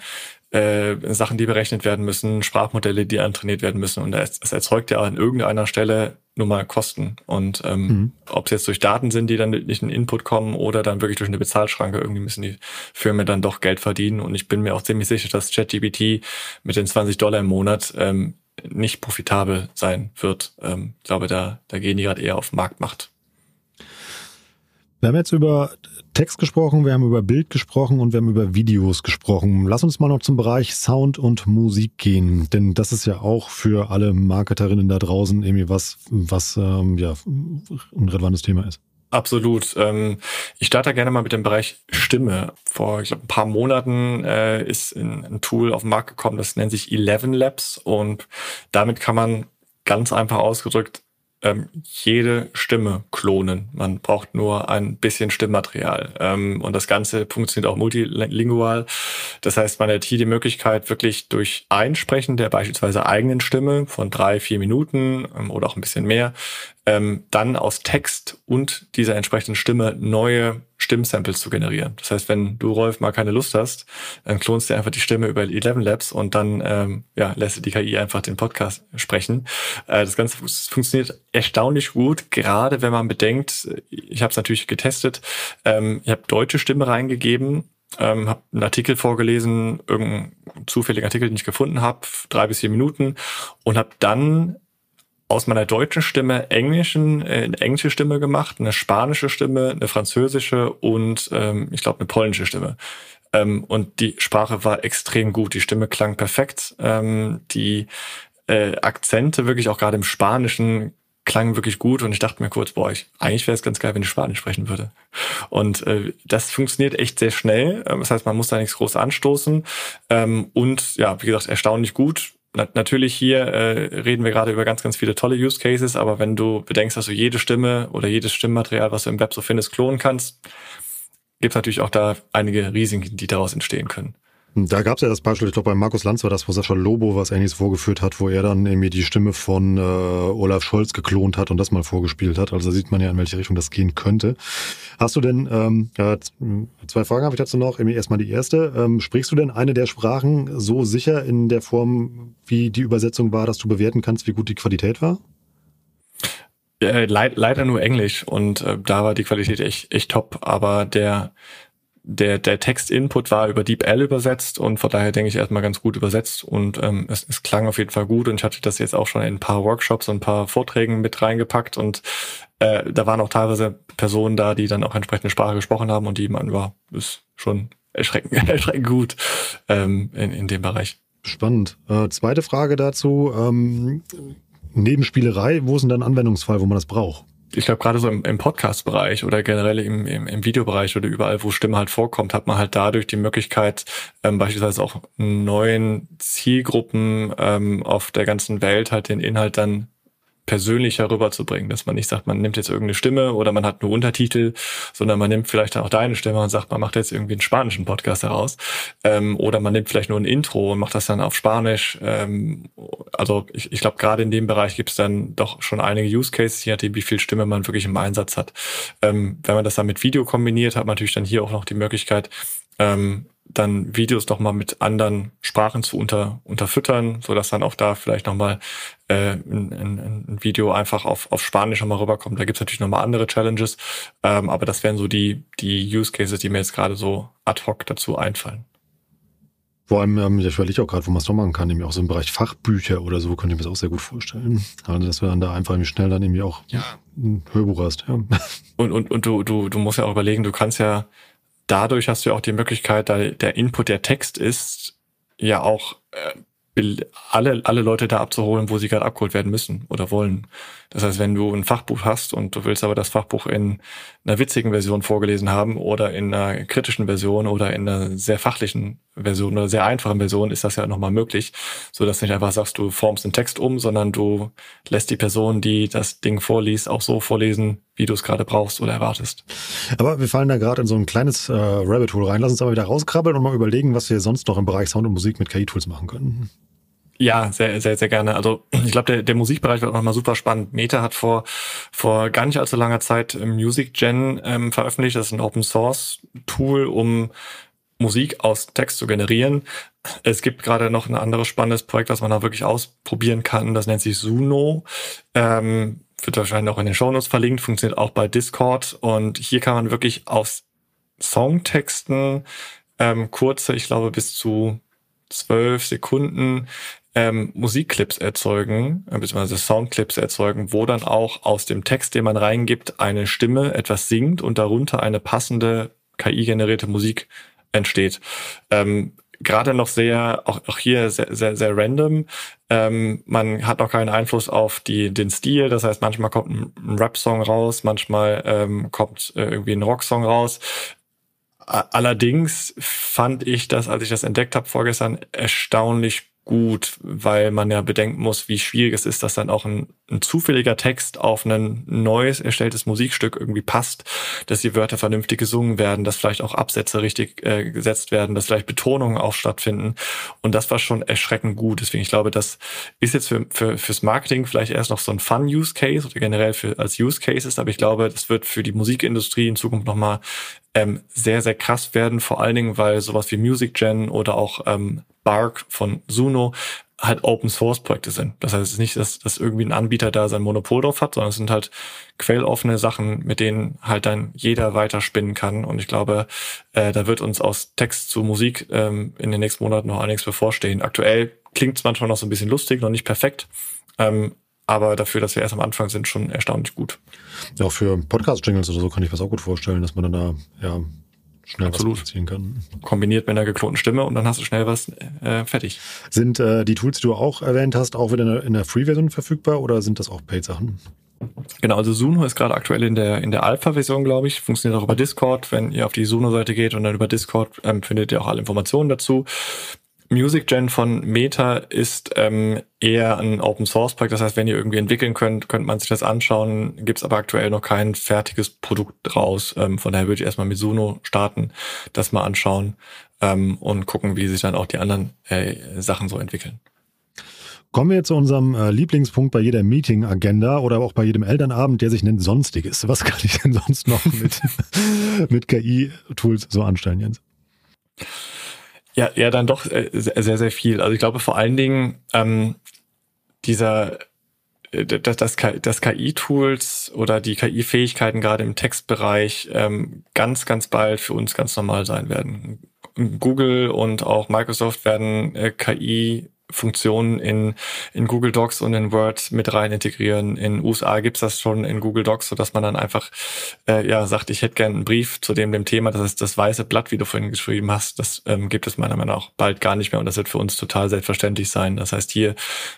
äh, Sachen, die berechnet werden müssen, Sprachmodelle, die antrainiert werden müssen. Und es, es erzeugt ja an irgendeiner Stelle nur mal Kosten. Und ähm, mhm. ob es jetzt durch Daten sind, die dann nicht in Input kommen oder dann wirklich durch eine Bezahlschranke, irgendwie müssen die Firmen dann doch Geld verdienen. Und ich bin mir auch ziemlich sicher, dass ChatGPT mit den 20 Dollar im Monat ähm, nicht profitabel sein wird. Ähm, ich glaube, da, da gehen die gerade eher auf Marktmacht. Wir haben jetzt über Text gesprochen, wir haben über Bild gesprochen und wir haben über Videos gesprochen. Lass uns mal noch zum Bereich Sound und Musik gehen, denn das ist ja auch für alle Marketerinnen da draußen irgendwie was, was ähm, ja ein relevantes Thema ist. Absolut. Ähm, ich starte gerne mal mit dem Bereich Stimme. Vor ich glaube, ein paar Monaten äh, ist ein, ein Tool auf den Markt gekommen, das nennt sich Eleven Labs und damit kann man ganz einfach ausgedrückt ähm, jede Stimme klonen. Man braucht nur ein bisschen Stimmmaterial. Ähm, und das Ganze funktioniert auch multilingual. Das heißt, man hat hier die Möglichkeit, wirklich durch Einsprechen der beispielsweise eigenen Stimme von drei, vier Minuten ähm, oder auch ein bisschen mehr, ähm, dann aus Text und dieser entsprechenden Stimme neue Stimmsamples zu generieren. Das heißt, wenn du, Rolf, mal keine Lust hast, dann klonst du einfach die Stimme über Eleven Labs und dann ähm, ja, lässt die KI einfach den Podcast sprechen. Äh, das Ganze funktioniert erstaunlich gut, gerade wenn man bedenkt, ich habe es natürlich getestet, ähm, ich habe deutsche Stimme reingegeben, ähm, habe einen Artikel vorgelesen, irgendeinen zufälligen Artikel, den ich gefunden habe, drei bis vier Minuten und habe dann aus meiner deutschen Stimme englischen, äh, eine englische Stimme gemacht, eine spanische Stimme, eine französische und ähm, ich glaube eine polnische Stimme. Ähm, und die Sprache war extrem gut, die Stimme klang perfekt, ähm, die äh, Akzente wirklich auch gerade im Spanischen klang wirklich gut und ich dachte mir kurz, boah, ich, eigentlich wäre es ganz geil, wenn ich Spanisch sprechen würde. Und äh, das funktioniert echt sehr schnell. Ähm, das heißt, man muss da nichts groß anstoßen. Ähm, und ja, wie gesagt, erstaunlich gut. Na, natürlich hier äh, reden wir gerade über ganz, ganz viele tolle Use Cases, aber wenn du bedenkst, dass du jede Stimme oder jedes Stimmmaterial, was du im Web so findest, klonen kannst, gibt es natürlich auch da einige Risiken, die daraus entstehen können. Da gab es ja das Beispiel, ich glaube bei Markus Lanz war das, wo Sascha Lobo was ähnliches vorgeführt hat, wo er dann irgendwie die Stimme von äh, Olaf Scholz geklont hat und das mal vorgespielt hat. Also da sieht man ja, in welche Richtung das gehen könnte. Hast du denn, ähm, ja, zwei Fragen habe ich dazu noch. Erstmal die erste. Ähm, sprichst du denn eine der Sprachen so sicher in der Form, wie die Übersetzung war, dass du bewerten kannst, wie gut die Qualität war? Äh, leid, leider nur Englisch und äh, da war die Qualität echt, echt top, aber der der, der Text-Input war über DeepL übersetzt und von daher denke ich erstmal ganz gut übersetzt und ähm, es, es klang auf jeden Fall gut und ich hatte das jetzt auch schon in ein paar Workshops und ein paar Vorträgen mit reingepackt und äh, da waren auch teilweise Personen da, die dann auch entsprechende Sprache gesprochen haben und die man war, ist schon erschreckend, erschreckend gut ähm, in, in dem Bereich. Spannend. Äh, zweite Frage dazu. Ähm, Nebenspielerei, wo ist denn dann ein Anwendungsfall, wo man das braucht? Ich glaube, gerade so im, im Podcast-Bereich oder generell im, im, im Videobereich oder überall, wo Stimme halt vorkommt, hat man halt dadurch die Möglichkeit, ähm, beispielsweise auch neuen Zielgruppen ähm, auf der ganzen Welt halt den Inhalt dann persönlicher rüberzubringen, dass man nicht sagt, man nimmt jetzt irgendeine Stimme oder man hat nur Untertitel, sondern man nimmt vielleicht auch deine Stimme und sagt, man macht jetzt irgendwie einen spanischen Podcast daraus ähm, oder man nimmt vielleicht nur ein Intro und macht das dann auf Spanisch. Ähm, also ich, ich glaube, gerade in dem Bereich gibt es dann doch schon einige Use Cases, je nachdem, wie viel Stimme man wirklich im Einsatz hat. Ähm, wenn man das dann mit Video kombiniert, hat man natürlich dann hier auch noch die Möglichkeit, ähm, dann Videos doch mal mit anderen Sprachen zu unter, unterfüttern, so dass dann auch da vielleicht nochmal äh, ein, ein, ein Video einfach auf, auf Spanisch nochmal rüberkommt. Da gibt's natürlich nochmal andere Challenges, ähm, aber das wären so die, die Use Cases, die mir jetzt gerade so ad hoc dazu einfallen. Vor allem, ähm, ich überlege auch gerade, wo man es doch machen kann, nämlich auch so im Bereich Fachbücher oder so, könnte ich mir das auch sehr gut vorstellen. Also, dass du dann da einfach irgendwie schnell dann irgendwie auch ja. ein Hörbuch hast, ja. Und, und, und du, du, du musst ja auch überlegen, du kannst ja dadurch hast du auch die Möglichkeit, da der Input der Text ist, ja auch äh, alle, alle Leute da abzuholen, wo sie gerade abgeholt werden müssen oder wollen. Das heißt, wenn du ein Fachbuch hast und du willst aber das Fachbuch in einer witzigen Version vorgelesen haben oder in einer kritischen Version oder in einer sehr fachlichen Version oder sehr einfachen Version, ist das ja nochmal möglich, so dass nicht einfach sagst, du formst den Text um, sondern du lässt die Person, die das Ding vorliest, auch so vorlesen, wie du es gerade brauchst oder erwartest. Aber wir fallen da gerade in so ein kleines äh, Rabbit Hole rein. Lass uns aber wieder rauskrabbeln und mal überlegen, was wir sonst noch im Bereich Sound und Musik mit KI-Tools machen können. Ja, sehr, sehr, sehr gerne. Also ich glaube, der, der Musikbereich wird nochmal super spannend. Meta hat vor, vor gar nicht allzu langer Zeit Music Gen ähm, veröffentlicht. Das ist ein Open Source Tool, um Musik aus Text zu generieren. Es gibt gerade noch ein anderes spannendes Projekt, was man da wirklich ausprobieren kann. Das nennt sich Suno. Ähm, wird wahrscheinlich auch in den Shownotes verlinkt, funktioniert auch bei Discord. Und hier kann man wirklich aus Songtexten ähm, kurze, ich glaube bis zu zwölf Sekunden ähm, Musikclips erzeugen, äh, beziehungsweise Soundclips erzeugen, wo dann auch aus dem Text, den man reingibt, eine Stimme etwas singt und darunter eine passende KI-generierte Musik entsteht. Ähm, Gerade noch sehr, auch, auch hier sehr, sehr, sehr random. Ähm, man hat noch keinen Einfluss auf die, den Stil. Das heißt, manchmal kommt ein, ein Rap-Song raus, manchmal ähm, kommt äh, irgendwie ein Rock-Song raus. Allerdings fand ich das, als ich das entdeckt habe vorgestern, erstaunlich gut, weil man ja bedenken muss, wie schwierig es ist, dass dann auch ein, ein zufälliger Text auf ein neues erstelltes Musikstück irgendwie passt, dass die Wörter vernünftig gesungen werden, dass vielleicht auch Absätze richtig äh, gesetzt werden, dass vielleicht Betonungen auch stattfinden. Und das war schon erschreckend gut. Deswegen, ich glaube, das ist jetzt für, für, fürs Marketing vielleicht erst noch so ein Fun-Use-Case oder generell für, als Use-Cases, aber ich glaube, das wird für die Musikindustrie in Zukunft nochmal ähm, sehr, sehr krass werden, vor allen Dingen, weil sowas wie Music Gen oder auch ähm, Bark von Suno halt Open Source Projekte sind. Das heißt es ist nicht, dass, dass irgendwie ein Anbieter da sein Monopol drauf hat, sondern es sind halt quelloffene Sachen, mit denen halt dann jeder weiterspinnen kann. Und ich glaube, äh, da wird uns aus Text zu Musik ähm, in den nächsten Monaten noch einiges bevorstehen. Aktuell klingt es manchmal noch so ein bisschen lustig, noch nicht perfekt. Ähm, aber dafür, dass wir erst am Anfang sind, schon erstaunlich gut. Ja, auch für Podcast-Jingles oder so kann ich mir das auch gut vorstellen, dass man dann da ja schnell Absolut. was kann. Kombiniert mit einer geklonten Stimme und dann hast du schnell was äh, fertig. Sind äh, die Tools, die du auch erwähnt hast, auch wieder in der, in der Free-Version verfügbar oder sind das auch Paid-Sachen? Genau, also Suno ist gerade aktuell in der in der Alpha-Version, glaube ich. Funktioniert auch über Discord. Wenn ihr auf die Suno-Seite geht und dann über Discord ähm, findet ihr auch alle Informationen dazu. Music Gen von Meta ist ähm, eher ein Open Source Projekt. Das heißt, wenn ihr irgendwie entwickeln könnt, könnt man sich das anschauen. Gibt es aber aktuell noch kein fertiges Produkt raus. Ähm, von daher würde ich erstmal mit Suno starten, das mal anschauen ähm, und gucken, wie sich dann auch die anderen äh, Sachen so entwickeln. Kommen wir zu unserem äh, Lieblingspunkt bei jeder Meeting-Agenda oder auch bei jedem Elternabend, der sich nennt Sonstiges. Was kann ich denn sonst noch mit, mit KI-Tools so anstellen, Jens? Ja, ja, dann doch äh, sehr, sehr viel. Also ich glaube vor allen Dingen ähm, dieser äh, das, das, das KI-Tools oder die KI-Fähigkeiten gerade im Textbereich ähm, ganz, ganz bald für uns ganz normal sein werden. Google und auch Microsoft werden äh, KI Funktionen in, in Google Docs und in Word mit rein integrieren. In USA gibt's das schon in Google Docs, so dass man dann einfach äh, ja sagt, ich hätte gerne einen Brief zu dem dem Thema. Das ist das weiße Blatt, wie du vorhin geschrieben hast. Das ähm, gibt es meiner Meinung nach bald gar nicht mehr und das wird für uns total selbstverständlich sein. Das heißt, hier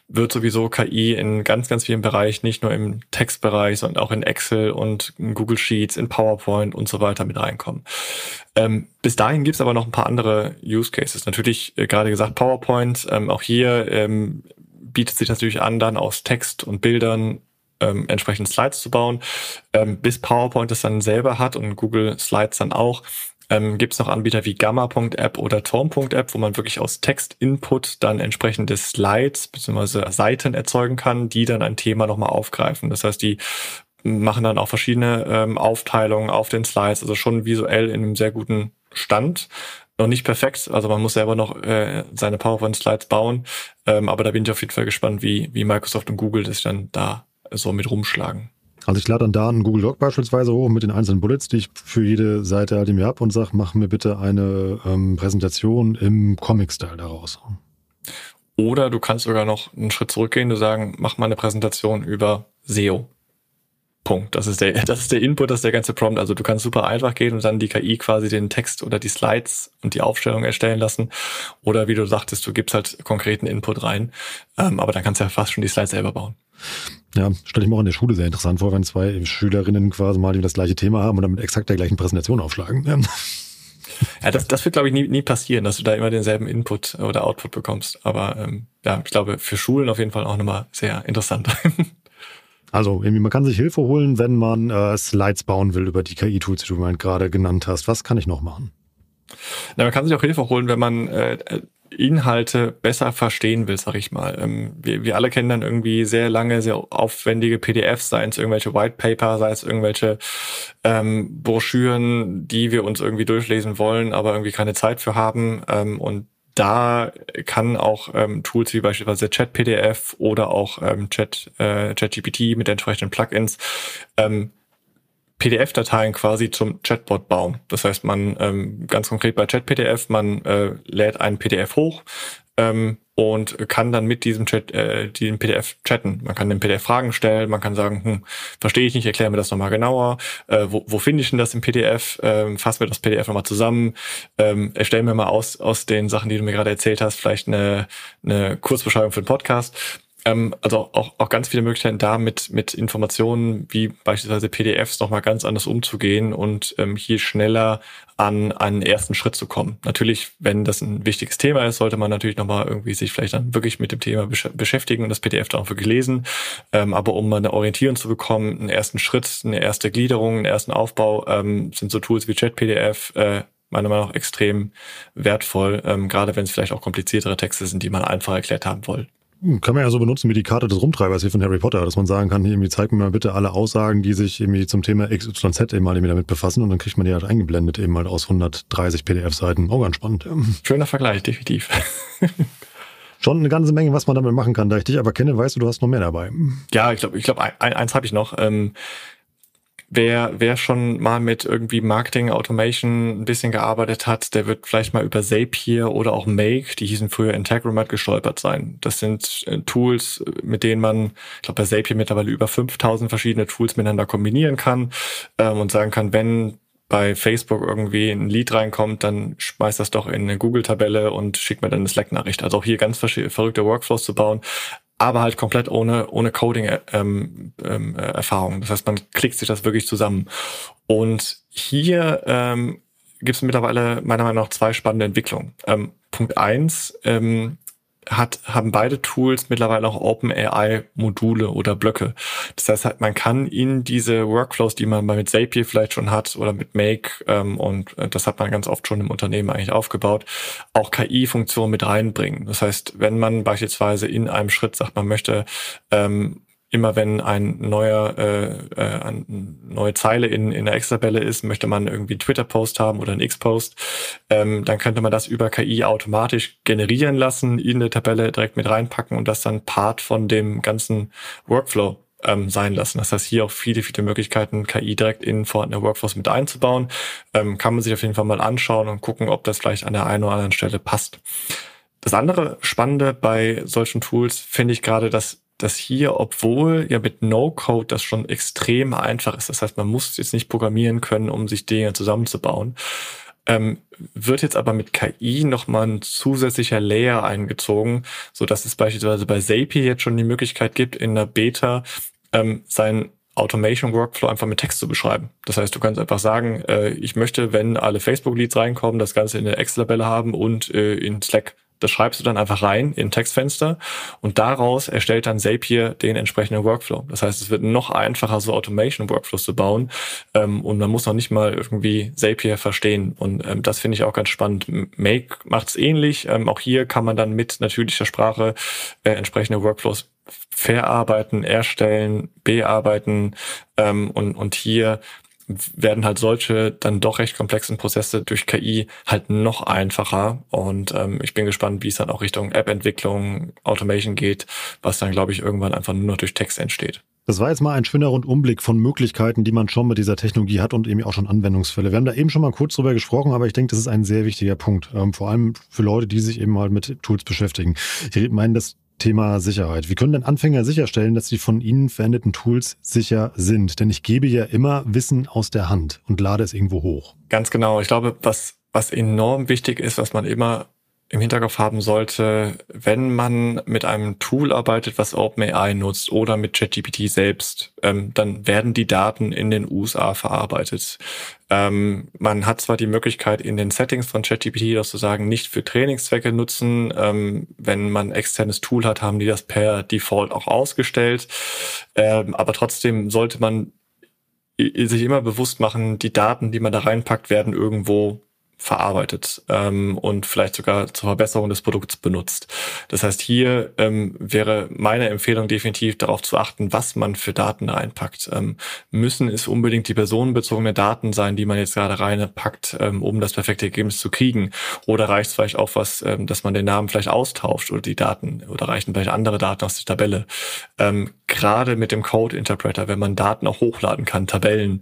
wird sowieso KI in ganz, ganz vielen Bereichen, nicht nur im Textbereich, sondern auch in Excel und in Google Sheets, in PowerPoint und so weiter mit reinkommen. Ähm, bis dahin gibt's aber noch ein paar andere Use Cases. Natürlich, äh, gerade gesagt, PowerPoint. Ähm, auch hier ähm, bietet sich natürlich an, dann aus Text und Bildern ähm, entsprechend Slides zu bauen. Ähm, bis PowerPoint es dann selber hat und Google Slides dann auch, ähm, gibt es noch Anbieter wie Gamma.app oder Torm.app, wo man wirklich aus Text-Input dann entsprechende Slides bzw. Seiten erzeugen kann, die dann ein Thema nochmal aufgreifen. Das heißt, die machen dann auch verschiedene ähm, Aufteilungen auf den Slides, also schon visuell in einem sehr guten Stand. Noch nicht perfekt, also man muss selber noch äh, seine PowerPoint-Slides bauen, ähm, aber da bin ich auf jeden Fall gespannt, wie, wie Microsoft und Google das dann da so mit rumschlagen. Also ich lade dann da einen Google Doc beispielsweise hoch mit den einzelnen Bullets, die ich für jede Seite halt mir ab und sage, mach mir bitte eine ähm, Präsentation im Comic-Style daraus. Oder du kannst sogar noch einen Schritt zurückgehen und sagen, mach mal eine Präsentation über SEO. Punkt. Das ist der, das ist der Input, das ist der ganze Prompt. Also du kannst super einfach gehen und dann die KI quasi den Text oder die Slides und die Aufstellung erstellen lassen. Oder wie du sagtest, du gibst halt konkreten Input rein. Ähm, aber dann kannst du ja fast schon die Slides selber bauen. Ja, stelle ich mir auch in der Schule sehr interessant vor, wenn zwei Schülerinnen quasi mal das gleiche Thema haben und dann mit exakt der gleichen Präsentation aufschlagen. Ja. Ja, das, das wird, glaube ich, nie, nie passieren, dass du da immer denselben Input oder Output bekommst. Aber ähm, ja, ich glaube, für Schulen auf jeden Fall auch nochmal sehr interessant. Also irgendwie, man kann sich Hilfe holen, wenn man äh, Slides bauen will über die KI-Tools, die du gerade genannt hast. Was kann ich noch machen? Na, man kann sich auch Hilfe holen, wenn man äh, Inhalte besser verstehen will, sag ich mal. Ähm, wir, wir alle kennen dann irgendwie sehr lange, sehr aufwendige PDFs, sei es irgendwelche White Paper, sei es irgendwelche ähm, Broschüren, die wir uns irgendwie durchlesen wollen, aber irgendwie keine Zeit für haben. Ähm, und da kann auch ähm, Tools wie beispielsweise Chat-PDF oder auch ähm, Chat, äh, ChatGPT mit entsprechenden Plugins ähm, PDF-Dateien quasi zum Chatbot bauen. Das heißt, man ähm, ganz konkret bei Chat-PDF, man äh, lädt einen PDF hoch ähm, und kann dann mit diesem Chat, äh, diesem PDF chatten. Man kann den PDF Fragen stellen, man kann sagen, hm, verstehe ich nicht, erkläre mir das nochmal genauer, äh, wo, wo finde ich denn das im PDF, ähm, fass mir das PDF nochmal zusammen, ähm, erstell mir mal aus, aus den Sachen, die du mir gerade erzählt hast, vielleicht eine, eine Kurzbeschreibung für den Podcast ähm, also auch, auch ganz viele Möglichkeiten da mit, mit Informationen wie beispielsweise PDFs nochmal ganz anders umzugehen und ähm, hier schneller an einen ersten Schritt zu kommen. Natürlich, wenn das ein wichtiges Thema ist, sollte man natürlich nochmal irgendwie sich vielleicht dann wirklich mit dem Thema besch beschäftigen und das PDF dann auch wirklich lesen. Ähm, aber um mal eine Orientierung zu bekommen, einen ersten Schritt, eine erste Gliederung, einen ersten Aufbau, ähm, sind so Tools wie ChatPDF äh, meiner Meinung nach extrem wertvoll, ähm, gerade wenn es vielleicht auch kompliziertere Texte sind, die man einfach erklärt haben will. Hm, kann man ja so benutzen wie die Karte des Rumtreibers hier von Harry Potter, dass man sagen kann, irgendwie zeig mir mal bitte alle Aussagen, die sich irgendwie zum Thema XYZ eben mal irgendwie damit befassen und dann kriegt man die halt eingeblendet eben halt aus 130 PDF-Seiten. Auch ganz spannend. Schöner Vergleich, definitiv. Schon eine ganze Menge, was man damit machen kann. Da ich dich aber kenne, weißt du, du hast noch mehr dabei. Ja, ich glaube, ich glaube, ein, eins habe ich noch. Ähm, wer, wer schon mal mit irgendwie Marketing Automation ein bisschen gearbeitet hat, der wird vielleicht mal über Zapier oder auch Make, die hießen früher Integromat, gestolpert sein. Das sind äh, Tools, mit denen man, ich glaube bei Zapier mittlerweile über 5000 verschiedene Tools miteinander kombinieren kann ähm, und sagen kann, wenn bei Facebook irgendwie ein Lied reinkommt, dann schmeißt das doch in eine Google-Tabelle und schickt mir dann eine Slack-Nachricht. Also auch hier ganz verrückte Workflows zu bauen, aber halt komplett ohne, ohne Coding-Erfahrung. Ähm, ähm, das heißt, man klickt sich das wirklich zusammen. Und hier ähm, gibt es mittlerweile meiner Meinung nach zwei spannende Entwicklungen. Ähm, Punkt eins, ähm, hat, haben beide Tools mittlerweile auch OpenAI-Module oder Blöcke. Das heißt, halt, man kann in diese Workflows, die man mit Zapier vielleicht schon hat oder mit Make, ähm, und äh, das hat man ganz oft schon im Unternehmen eigentlich aufgebaut, auch KI-Funktionen mit reinbringen. Das heißt, wenn man beispielsweise in einem Schritt sagt, man möchte ähm, immer wenn ein neuer, äh, äh, eine neue Zeile in, in der Excel-Tabelle ist, möchte man irgendwie einen Twitter-Post haben oder einen X-Post, ähm, dann könnte man das über KI automatisch generieren lassen, in der Tabelle direkt mit reinpacken und das dann Part von dem ganzen Workflow ähm, sein lassen. Das heißt, hier auch viele, viele Möglichkeiten, KI direkt in vorhandene Workflows mit einzubauen. Ähm, kann man sich auf jeden Fall mal anschauen und gucken, ob das vielleicht an der einen oder anderen Stelle passt. Das andere Spannende bei solchen Tools finde ich gerade, dass dass hier, obwohl ja mit No-Code das schon extrem einfach ist, das heißt, man muss jetzt nicht programmieren können, um sich Dinge zusammenzubauen, ähm, wird jetzt aber mit KI nochmal ein zusätzlicher Layer eingezogen, so dass es beispielsweise bei Zapier jetzt schon die Möglichkeit gibt, in der Beta ähm, sein Automation Workflow einfach mit Text zu beschreiben. Das heißt, du kannst einfach sagen, äh, ich möchte, wenn alle Facebook Leads reinkommen, das Ganze in der Excel-Tabelle haben und äh, in Slack das schreibst du dann einfach rein in Textfenster und daraus erstellt dann Zapier den entsprechenden Workflow. Das heißt, es wird noch einfacher, so Automation-Workflows zu bauen ähm, und man muss noch nicht mal irgendwie Zapier verstehen. Und ähm, das finde ich auch ganz spannend. Make macht es ähnlich. Ähm, auch hier kann man dann mit natürlicher Sprache äh, entsprechende Workflows verarbeiten, erstellen, bearbeiten ähm, und, und hier werden halt solche dann doch recht komplexen Prozesse durch KI halt noch einfacher. Und ähm, ich bin gespannt, wie es dann auch Richtung App-Entwicklung, Automation geht, was dann, glaube ich, irgendwann einfach nur noch durch Text entsteht. Das war jetzt mal ein schöner Rundumblick von Möglichkeiten, die man schon mit dieser Technologie hat und eben auch schon Anwendungsfälle. Wir haben da eben schon mal kurz drüber gesprochen, aber ich denke, das ist ein sehr wichtiger Punkt. Ähm, vor allem für Leute, die sich eben mal mit Tools beschäftigen. Ich meine, das Thema Sicherheit. Wie können denn Anfänger sicherstellen, dass die von ihnen verwendeten Tools sicher sind? Denn ich gebe ja immer Wissen aus der Hand und lade es irgendwo hoch. Ganz genau. Ich glaube, was, was enorm wichtig ist, was man immer im Hinterkopf haben sollte, wenn man mit einem Tool arbeitet, was OpenAI nutzt oder mit ChatGPT selbst, ähm, dann werden die Daten in den USA verarbeitet. Ähm, man hat zwar die Möglichkeit in den Settings von ChatGPT das zu sagen, nicht für Trainingszwecke nutzen. Ähm, wenn man externes Tool hat, haben die das per Default auch ausgestellt. Ähm, aber trotzdem sollte man sich immer bewusst machen, die Daten, die man da reinpackt, werden irgendwo verarbeitet ähm, und vielleicht sogar zur Verbesserung des Produkts benutzt. Das heißt, hier ähm, wäre meine Empfehlung definitiv darauf zu achten, was man für Daten reinpackt. Ähm, müssen es unbedingt die personenbezogene Daten sein, die man jetzt gerade reinpackt, ähm, um das perfekte Ergebnis zu kriegen? Oder reicht es vielleicht auch was, ähm, dass man den Namen vielleicht austauscht oder die Daten oder reichen vielleicht andere Daten aus der Tabelle? Ähm, gerade mit dem Code Interpreter, wenn man Daten auch hochladen kann, Tabellen,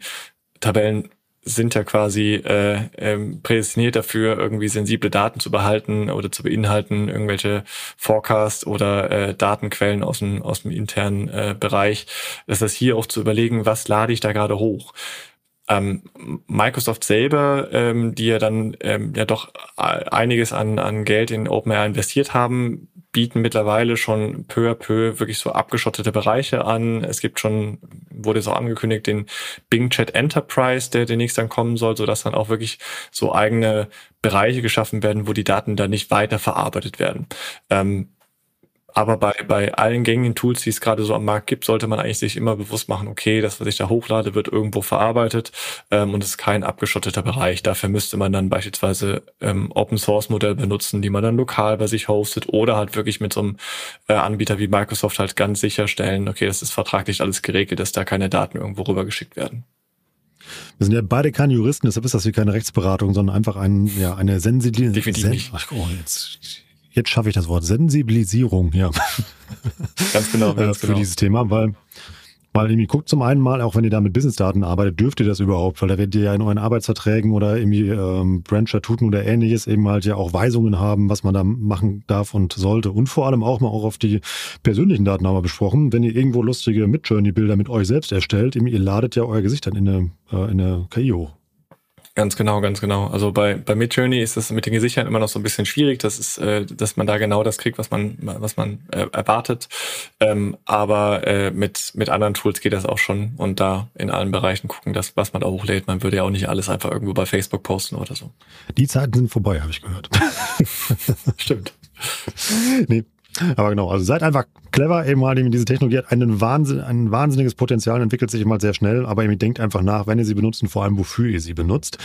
Tabellen sind ja quasi äh, ähm, prädestiniert dafür, irgendwie sensible Daten zu behalten oder zu beinhalten, irgendwelche Forecasts oder äh, Datenquellen aus dem, aus dem internen äh, Bereich. Das heißt, hier auch zu überlegen, was lade ich da gerade hoch. Ähm, Microsoft selber, ähm, die ja dann ähm, ja doch einiges an, an Geld in OpenAI investiert haben, bieten mittlerweile schon peu à peu wirklich so abgeschottete Bereiche an. Es gibt schon, wurde so angekündigt, den Bing Chat Enterprise, der demnächst dann kommen soll, sodass dann auch wirklich so eigene Bereiche geschaffen werden, wo die Daten dann nicht weiter verarbeitet werden. Ähm, aber bei, bei allen gängigen Tools, die es gerade so am Markt gibt, sollte man eigentlich sich immer bewusst machen, okay, das, was ich da hochlade, wird irgendwo verarbeitet ähm, und es ist kein abgeschotteter Bereich. Dafür müsste man dann beispielsweise ähm, Open Source Modell benutzen, die man dann lokal bei sich hostet oder halt wirklich mit so einem äh, Anbieter wie Microsoft halt ganz sicherstellen, okay, das ist vertraglich alles geregelt, dass da keine Daten irgendwo rübergeschickt werden. Wir sind ja beide keine Juristen, deshalb ist das hier keine Rechtsberatung, sondern einfach ein, ja, eine sensible... Definitiv Sen nicht. Ach, oh, jetzt Jetzt schaffe ich das Wort Sensibilisierung, ja. Ganz genau. Ganz für genau. dieses Thema, weil weil irgendwie guckt zum einen mal, auch wenn ihr da mit Businessdaten arbeitet, dürft ihr das überhaupt? Weil da werdet ihr ja in euren Arbeitsverträgen oder irgendwie ähm, Brand-Statuten oder ähnliches eben halt ja auch Weisungen haben, was man da machen darf und sollte. Und vor allem auch mal auch auf die persönlichen Daten haben wir besprochen. Wenn ihr irgendwo lustige Midjourney-Bilder mit euch selbst erstellt, ihr ladet ja euer Gesicht dann in eine, äh, in eine KI hoch. Ganz genau, ganz genau. Also bei, bei Midjourney ist es mit den Gesichtern immer noch so ein bisschen schwierig, dass, es, äh, dass man da genau das kriegt, was man, was man äh, erwartet. Ähm, aber äh, mit, mit anderen Tools geht das auch schon und da in allen Bereichen gucken, dass, was man da hochlädt. Man würde ja auch nicht alles einfach irgendwo bei Facebook posten oder so. Die Zeiten sind vorbei, habe ich gehört. Stimmt. nee, aber genau, also seid einfach clever, eben mal, diese Technologie hat einen Wahnsinn, ein wahnsinniges Potenzial, entwickelt sich immer sehr schnell, aber eben denkt einfach nach, wenn ihr sie benutzt und vor allem, wofür ihr sie benutzt.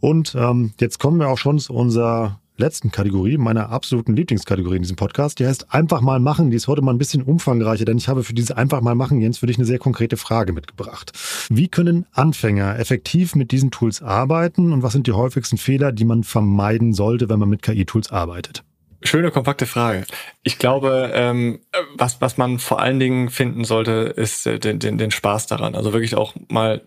Und ähm, jetzt kommen wir auch schon zu unserer letzten Kategorie, meiner absoluten Lieblingskategorie in diesem Podcast. Die heißt einfach mal machen. Die ist heute mal ein bisschen umfangreicher, denn ich habe für diese einfach mal machen, Jens, für dich eine sehr konkrete Frage mitgebracht. Wie können Anfänger effektiv mit diesen Tools arbeiten und was sind die häufigsten Fehler, die man vermeiden sollte, wenn man mit KI-Tools arbeitet? Schöne, kompakte Frage. Ich glaube, ähm, was, was man vor allen Dingen finden sollte, ist äh, den, den, den Spaß daran. Also wirklich auch mal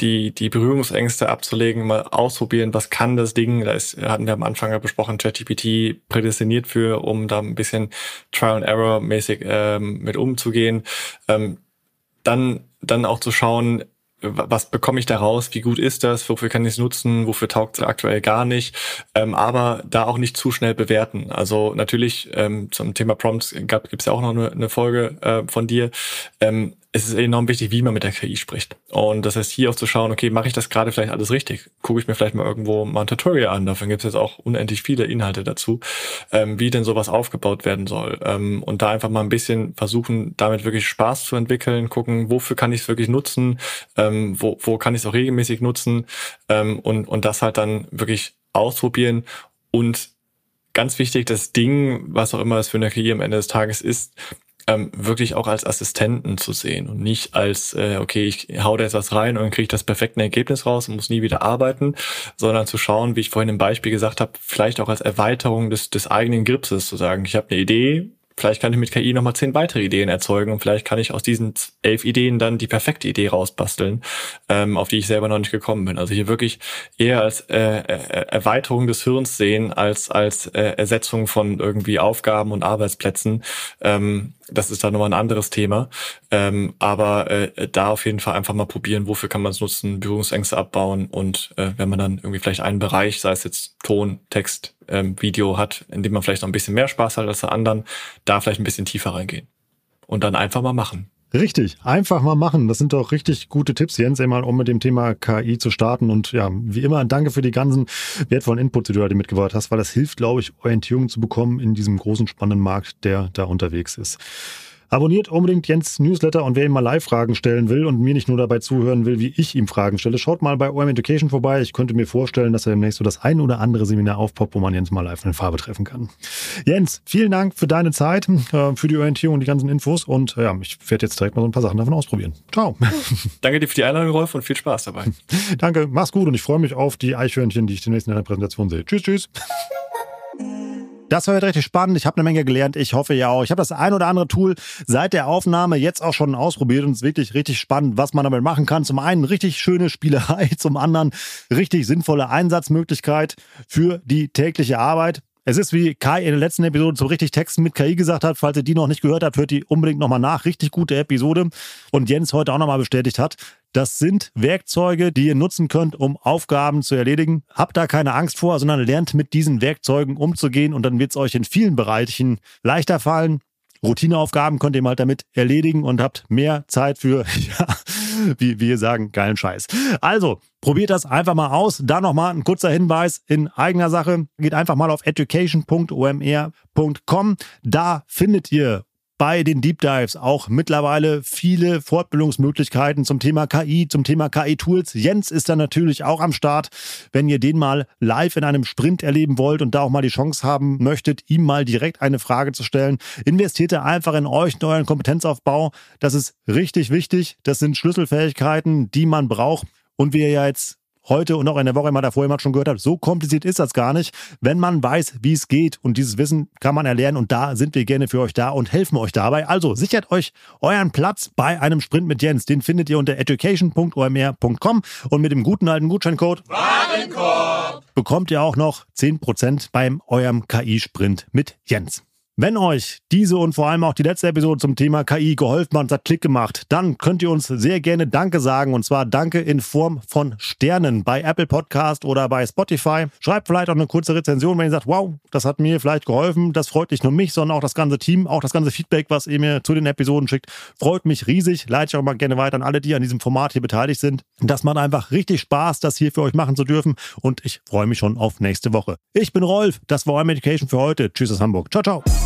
die, die Berührungsängste abzulegen, mal ausprobieren, was kann das Ding, da ist, hatten wir am Anfang ja besprochen, ChatGPT prädestiniert für, um da ein bisschen Trial and Error mäßig ähm, mit umzugehen. Ähm, dann, dann auch zu schauen, was bekomme ich daraus, wie gut ist das, wofür kann ich es nutzen, wofür taugt es aktuell gar nicht, ähm, aber da auch nicht zu schnell bewerten. Also natürlich ähm, zum Thema Prompts gibt es ja auch noch eine, eine Folge äh, von dir. Ähm, es ist enorm wichtig, wie man mit der KI spricht. Und das heißt, hier auch zu schauen, okay, mache ich das gerade vielleicht alles richtig? Gucke ich mir vielleicht mal irgendwo mal ein Tutorial an, davon gibt es jetzt auch unendlich viele Inhalte dazu, ähm, wie denn sowas aufgebaut werden soll. Ähm, und da einfach mal ein bisschen versuchen, damit wirklich Spaß zu entwickeln, gucken, wofür kann ich es wirklich nutzen, ähm, wo, wo kann ich es auch regelmäßig nutzen ähm, und, und das halt dann wirklich ausprobieren und ganz wichtig, das Ding, was auch immer es für eine KI am Ende des Tages ist, ähm, wirklich auch als Assistenten zu sehen und nicht als, äh, okay, ich hau da jetzt was rein und kriege das perfekte Ergebnis raus und muss nie wieder arbeiten, sondern zu schauen, wie ich vorhin im Beispiel gesagt habe, vielleicht auch als Erweiterung des, des eigenen Gripses zu sagen, ich habe eine Idee, Vielleicht kann ich mit KI nochmal zehn weitere Ideen erzeugen und vielleicht kann ich aus diesen elf Ideen dann die perfekte Idee rausbasteln, ähm, auf die ich selber noch nicht gekommen bin. Also hier wirklich eher als äh, äh, Erweiterung des Hirns sehen, als als äh, Ersetzung von irgendwie Aufgaben und Arbeitsplätzen. Ähm, das ist dann nochmal ein anderes Thema. Ähm, aber äh, da auf jeden Fall einfach mal probieren, wofür kann man es nutzen, Berührungsängste abbauen und äh, wenn man dann irgendwie vielleicht einen Bereich, sei es jetzt Ton, Text, ähm, Video hat, in dem man vielleicht noch ein bisschen mehr Spaß hat als der anderen, da vielleicht ein bisschen tiefer reingehen. Und dann einfach mal machen. Richtig, einfach mal machen. Das sind doch richtig gute Tipps, Jens, einmal um mit dem Thema KI zu starten. Und ja, wie immer, danke für die ganzen wertvollen Inputs, die du heute mitgebracht hast, weil das hilft, glaube ich, Orientierung zu bekommen in diesem großen, spannenden Markt, der da unterwegs ist. Abonniert unbedingt Jens Newsletter und wer ihm mal Live-Fragen stellen will und mir nicht nur dabei zuhören will, wie ich ihm Fragen stelle, schaut mal bei OM Education vorbei. Ich könnte mir vorstellen, dass er demnächst so das ein oder andere Seminar aufpoppt, wo man Jens mal live in Farbe treffen kann. Jens, vielen Dank für deine Zeit, äh, für die Orientierung und die ganzen Infos und ja, ich werde jetzt direkt mal so ein paar Sachen davon ausprobieren. Ciao. Danke dir für die Einladung, Rolf, und viel Spaß dabei. Danke, mach's gut und ich freue mich auf die Eichhörnchen, die ich demnächst in der Präsentation sehe. Tschüss, tschüss. Das war heute richtig spannend. Ich habe eine Menge gelernt. Ich hoffe ja auch. Ich habe das ein oder andere Tool seit der Aufnahme jetzt auch schon ausprobiert und es ist wirklich richtig spannend, was man damit machen kann. Zum einen richtig schöne Spielerei, zum anderen richtig sinnvolle Einsatzmöglichkeit für die tägliche Arbeit. Es ist, wie Kai in der letzten Episode zum richtig Texten mit KI gesagt hat. Falls ihr die noch nicht gehört habt, hört die unbedingt nochmal nach. Richtig gute Episode. Und Jens heute auch nochmal bestätigt hat, das sind Werkzeuge, die ihr nutzen könnt, um Aufgaben zu erledigen. Habt da keine Angst vor, sondern lernt mit diesen Werkzeugen umzugehen und dann wird es euch in vielen Bereichen leichter fallen. Routineaufgaben könnt ihr mal damit erledigen und habt mehr Zeit für, ja, wie wir sagen, geilen Scheiß. Also, probiert das einfach mal aus. Da nochmal ein kurzer Hinweis in eigener Sache. Geht einfach mal auf education.omr.com. Da findet ihr bei den Deep Dives auch mittlerweile viele Fortbildungsmöglichkeiten zum Thema KI, zum Thema KI-Tools. Jens ist dann natürlich auch am Start. Wenn ihr den mal live in einem Sprint erleben wollt und da auch mal die Chance haben möchtet, ihm mal direkt eine Frage zu stellen, investiert er einfach in euch, in euren Kompetenzaufbau. Das ist richtig wichtig. Das sind Schlüsselfähigkeiten, die man braucht. Und wie ihr ja jetzt heute und auch in der Woche immer davor jemand schon gehört hat, so kompliziert ist das gar nicht, wenn man weiß, wie es geht. Und dieses Wissen kann man erlernen und da sind wir gerne für euch da und helfen euch dabei. Also sichert euch euren Platz bei einem Sprint mit Jens. Den findet ihr unter education.omr.com und mit dem guten alten Gutscheincode Warenkorb bekommt ihr auch noch 10% beim eurem KI-Sprint mit Jens. Wenn euch diese und vor allem auch die letzte Episode zum Thema KI geholfen hat, hat Klick gemacht, dann könnt ihr uns sehr gerne Danke sagen und zwar Danke in Form von Sternen bei Apple Podcast oder bei Spotify. Schreibt vielleicht auch eine kurze Rezension, wenn ihr sagt, wow, das hat mir vielleicht geholfen. Das freut nicht nur mich, sondern auch das ganze Team, auch das ganze Feedback, was ihr mir zu den Episoden schickt, freut mich riesig. Leite ich auch mal gerne weiter an alle, die an diesem Format hier beteiligt sind. Das macht einfach richtig Spaß, das hier für euch machen zu dürfen und ich freue mich schon auf nächste Woche. Ich bin Rolf, das war Eurem Education für heute. Tschüss aus Hamburg. Ciao, ciao.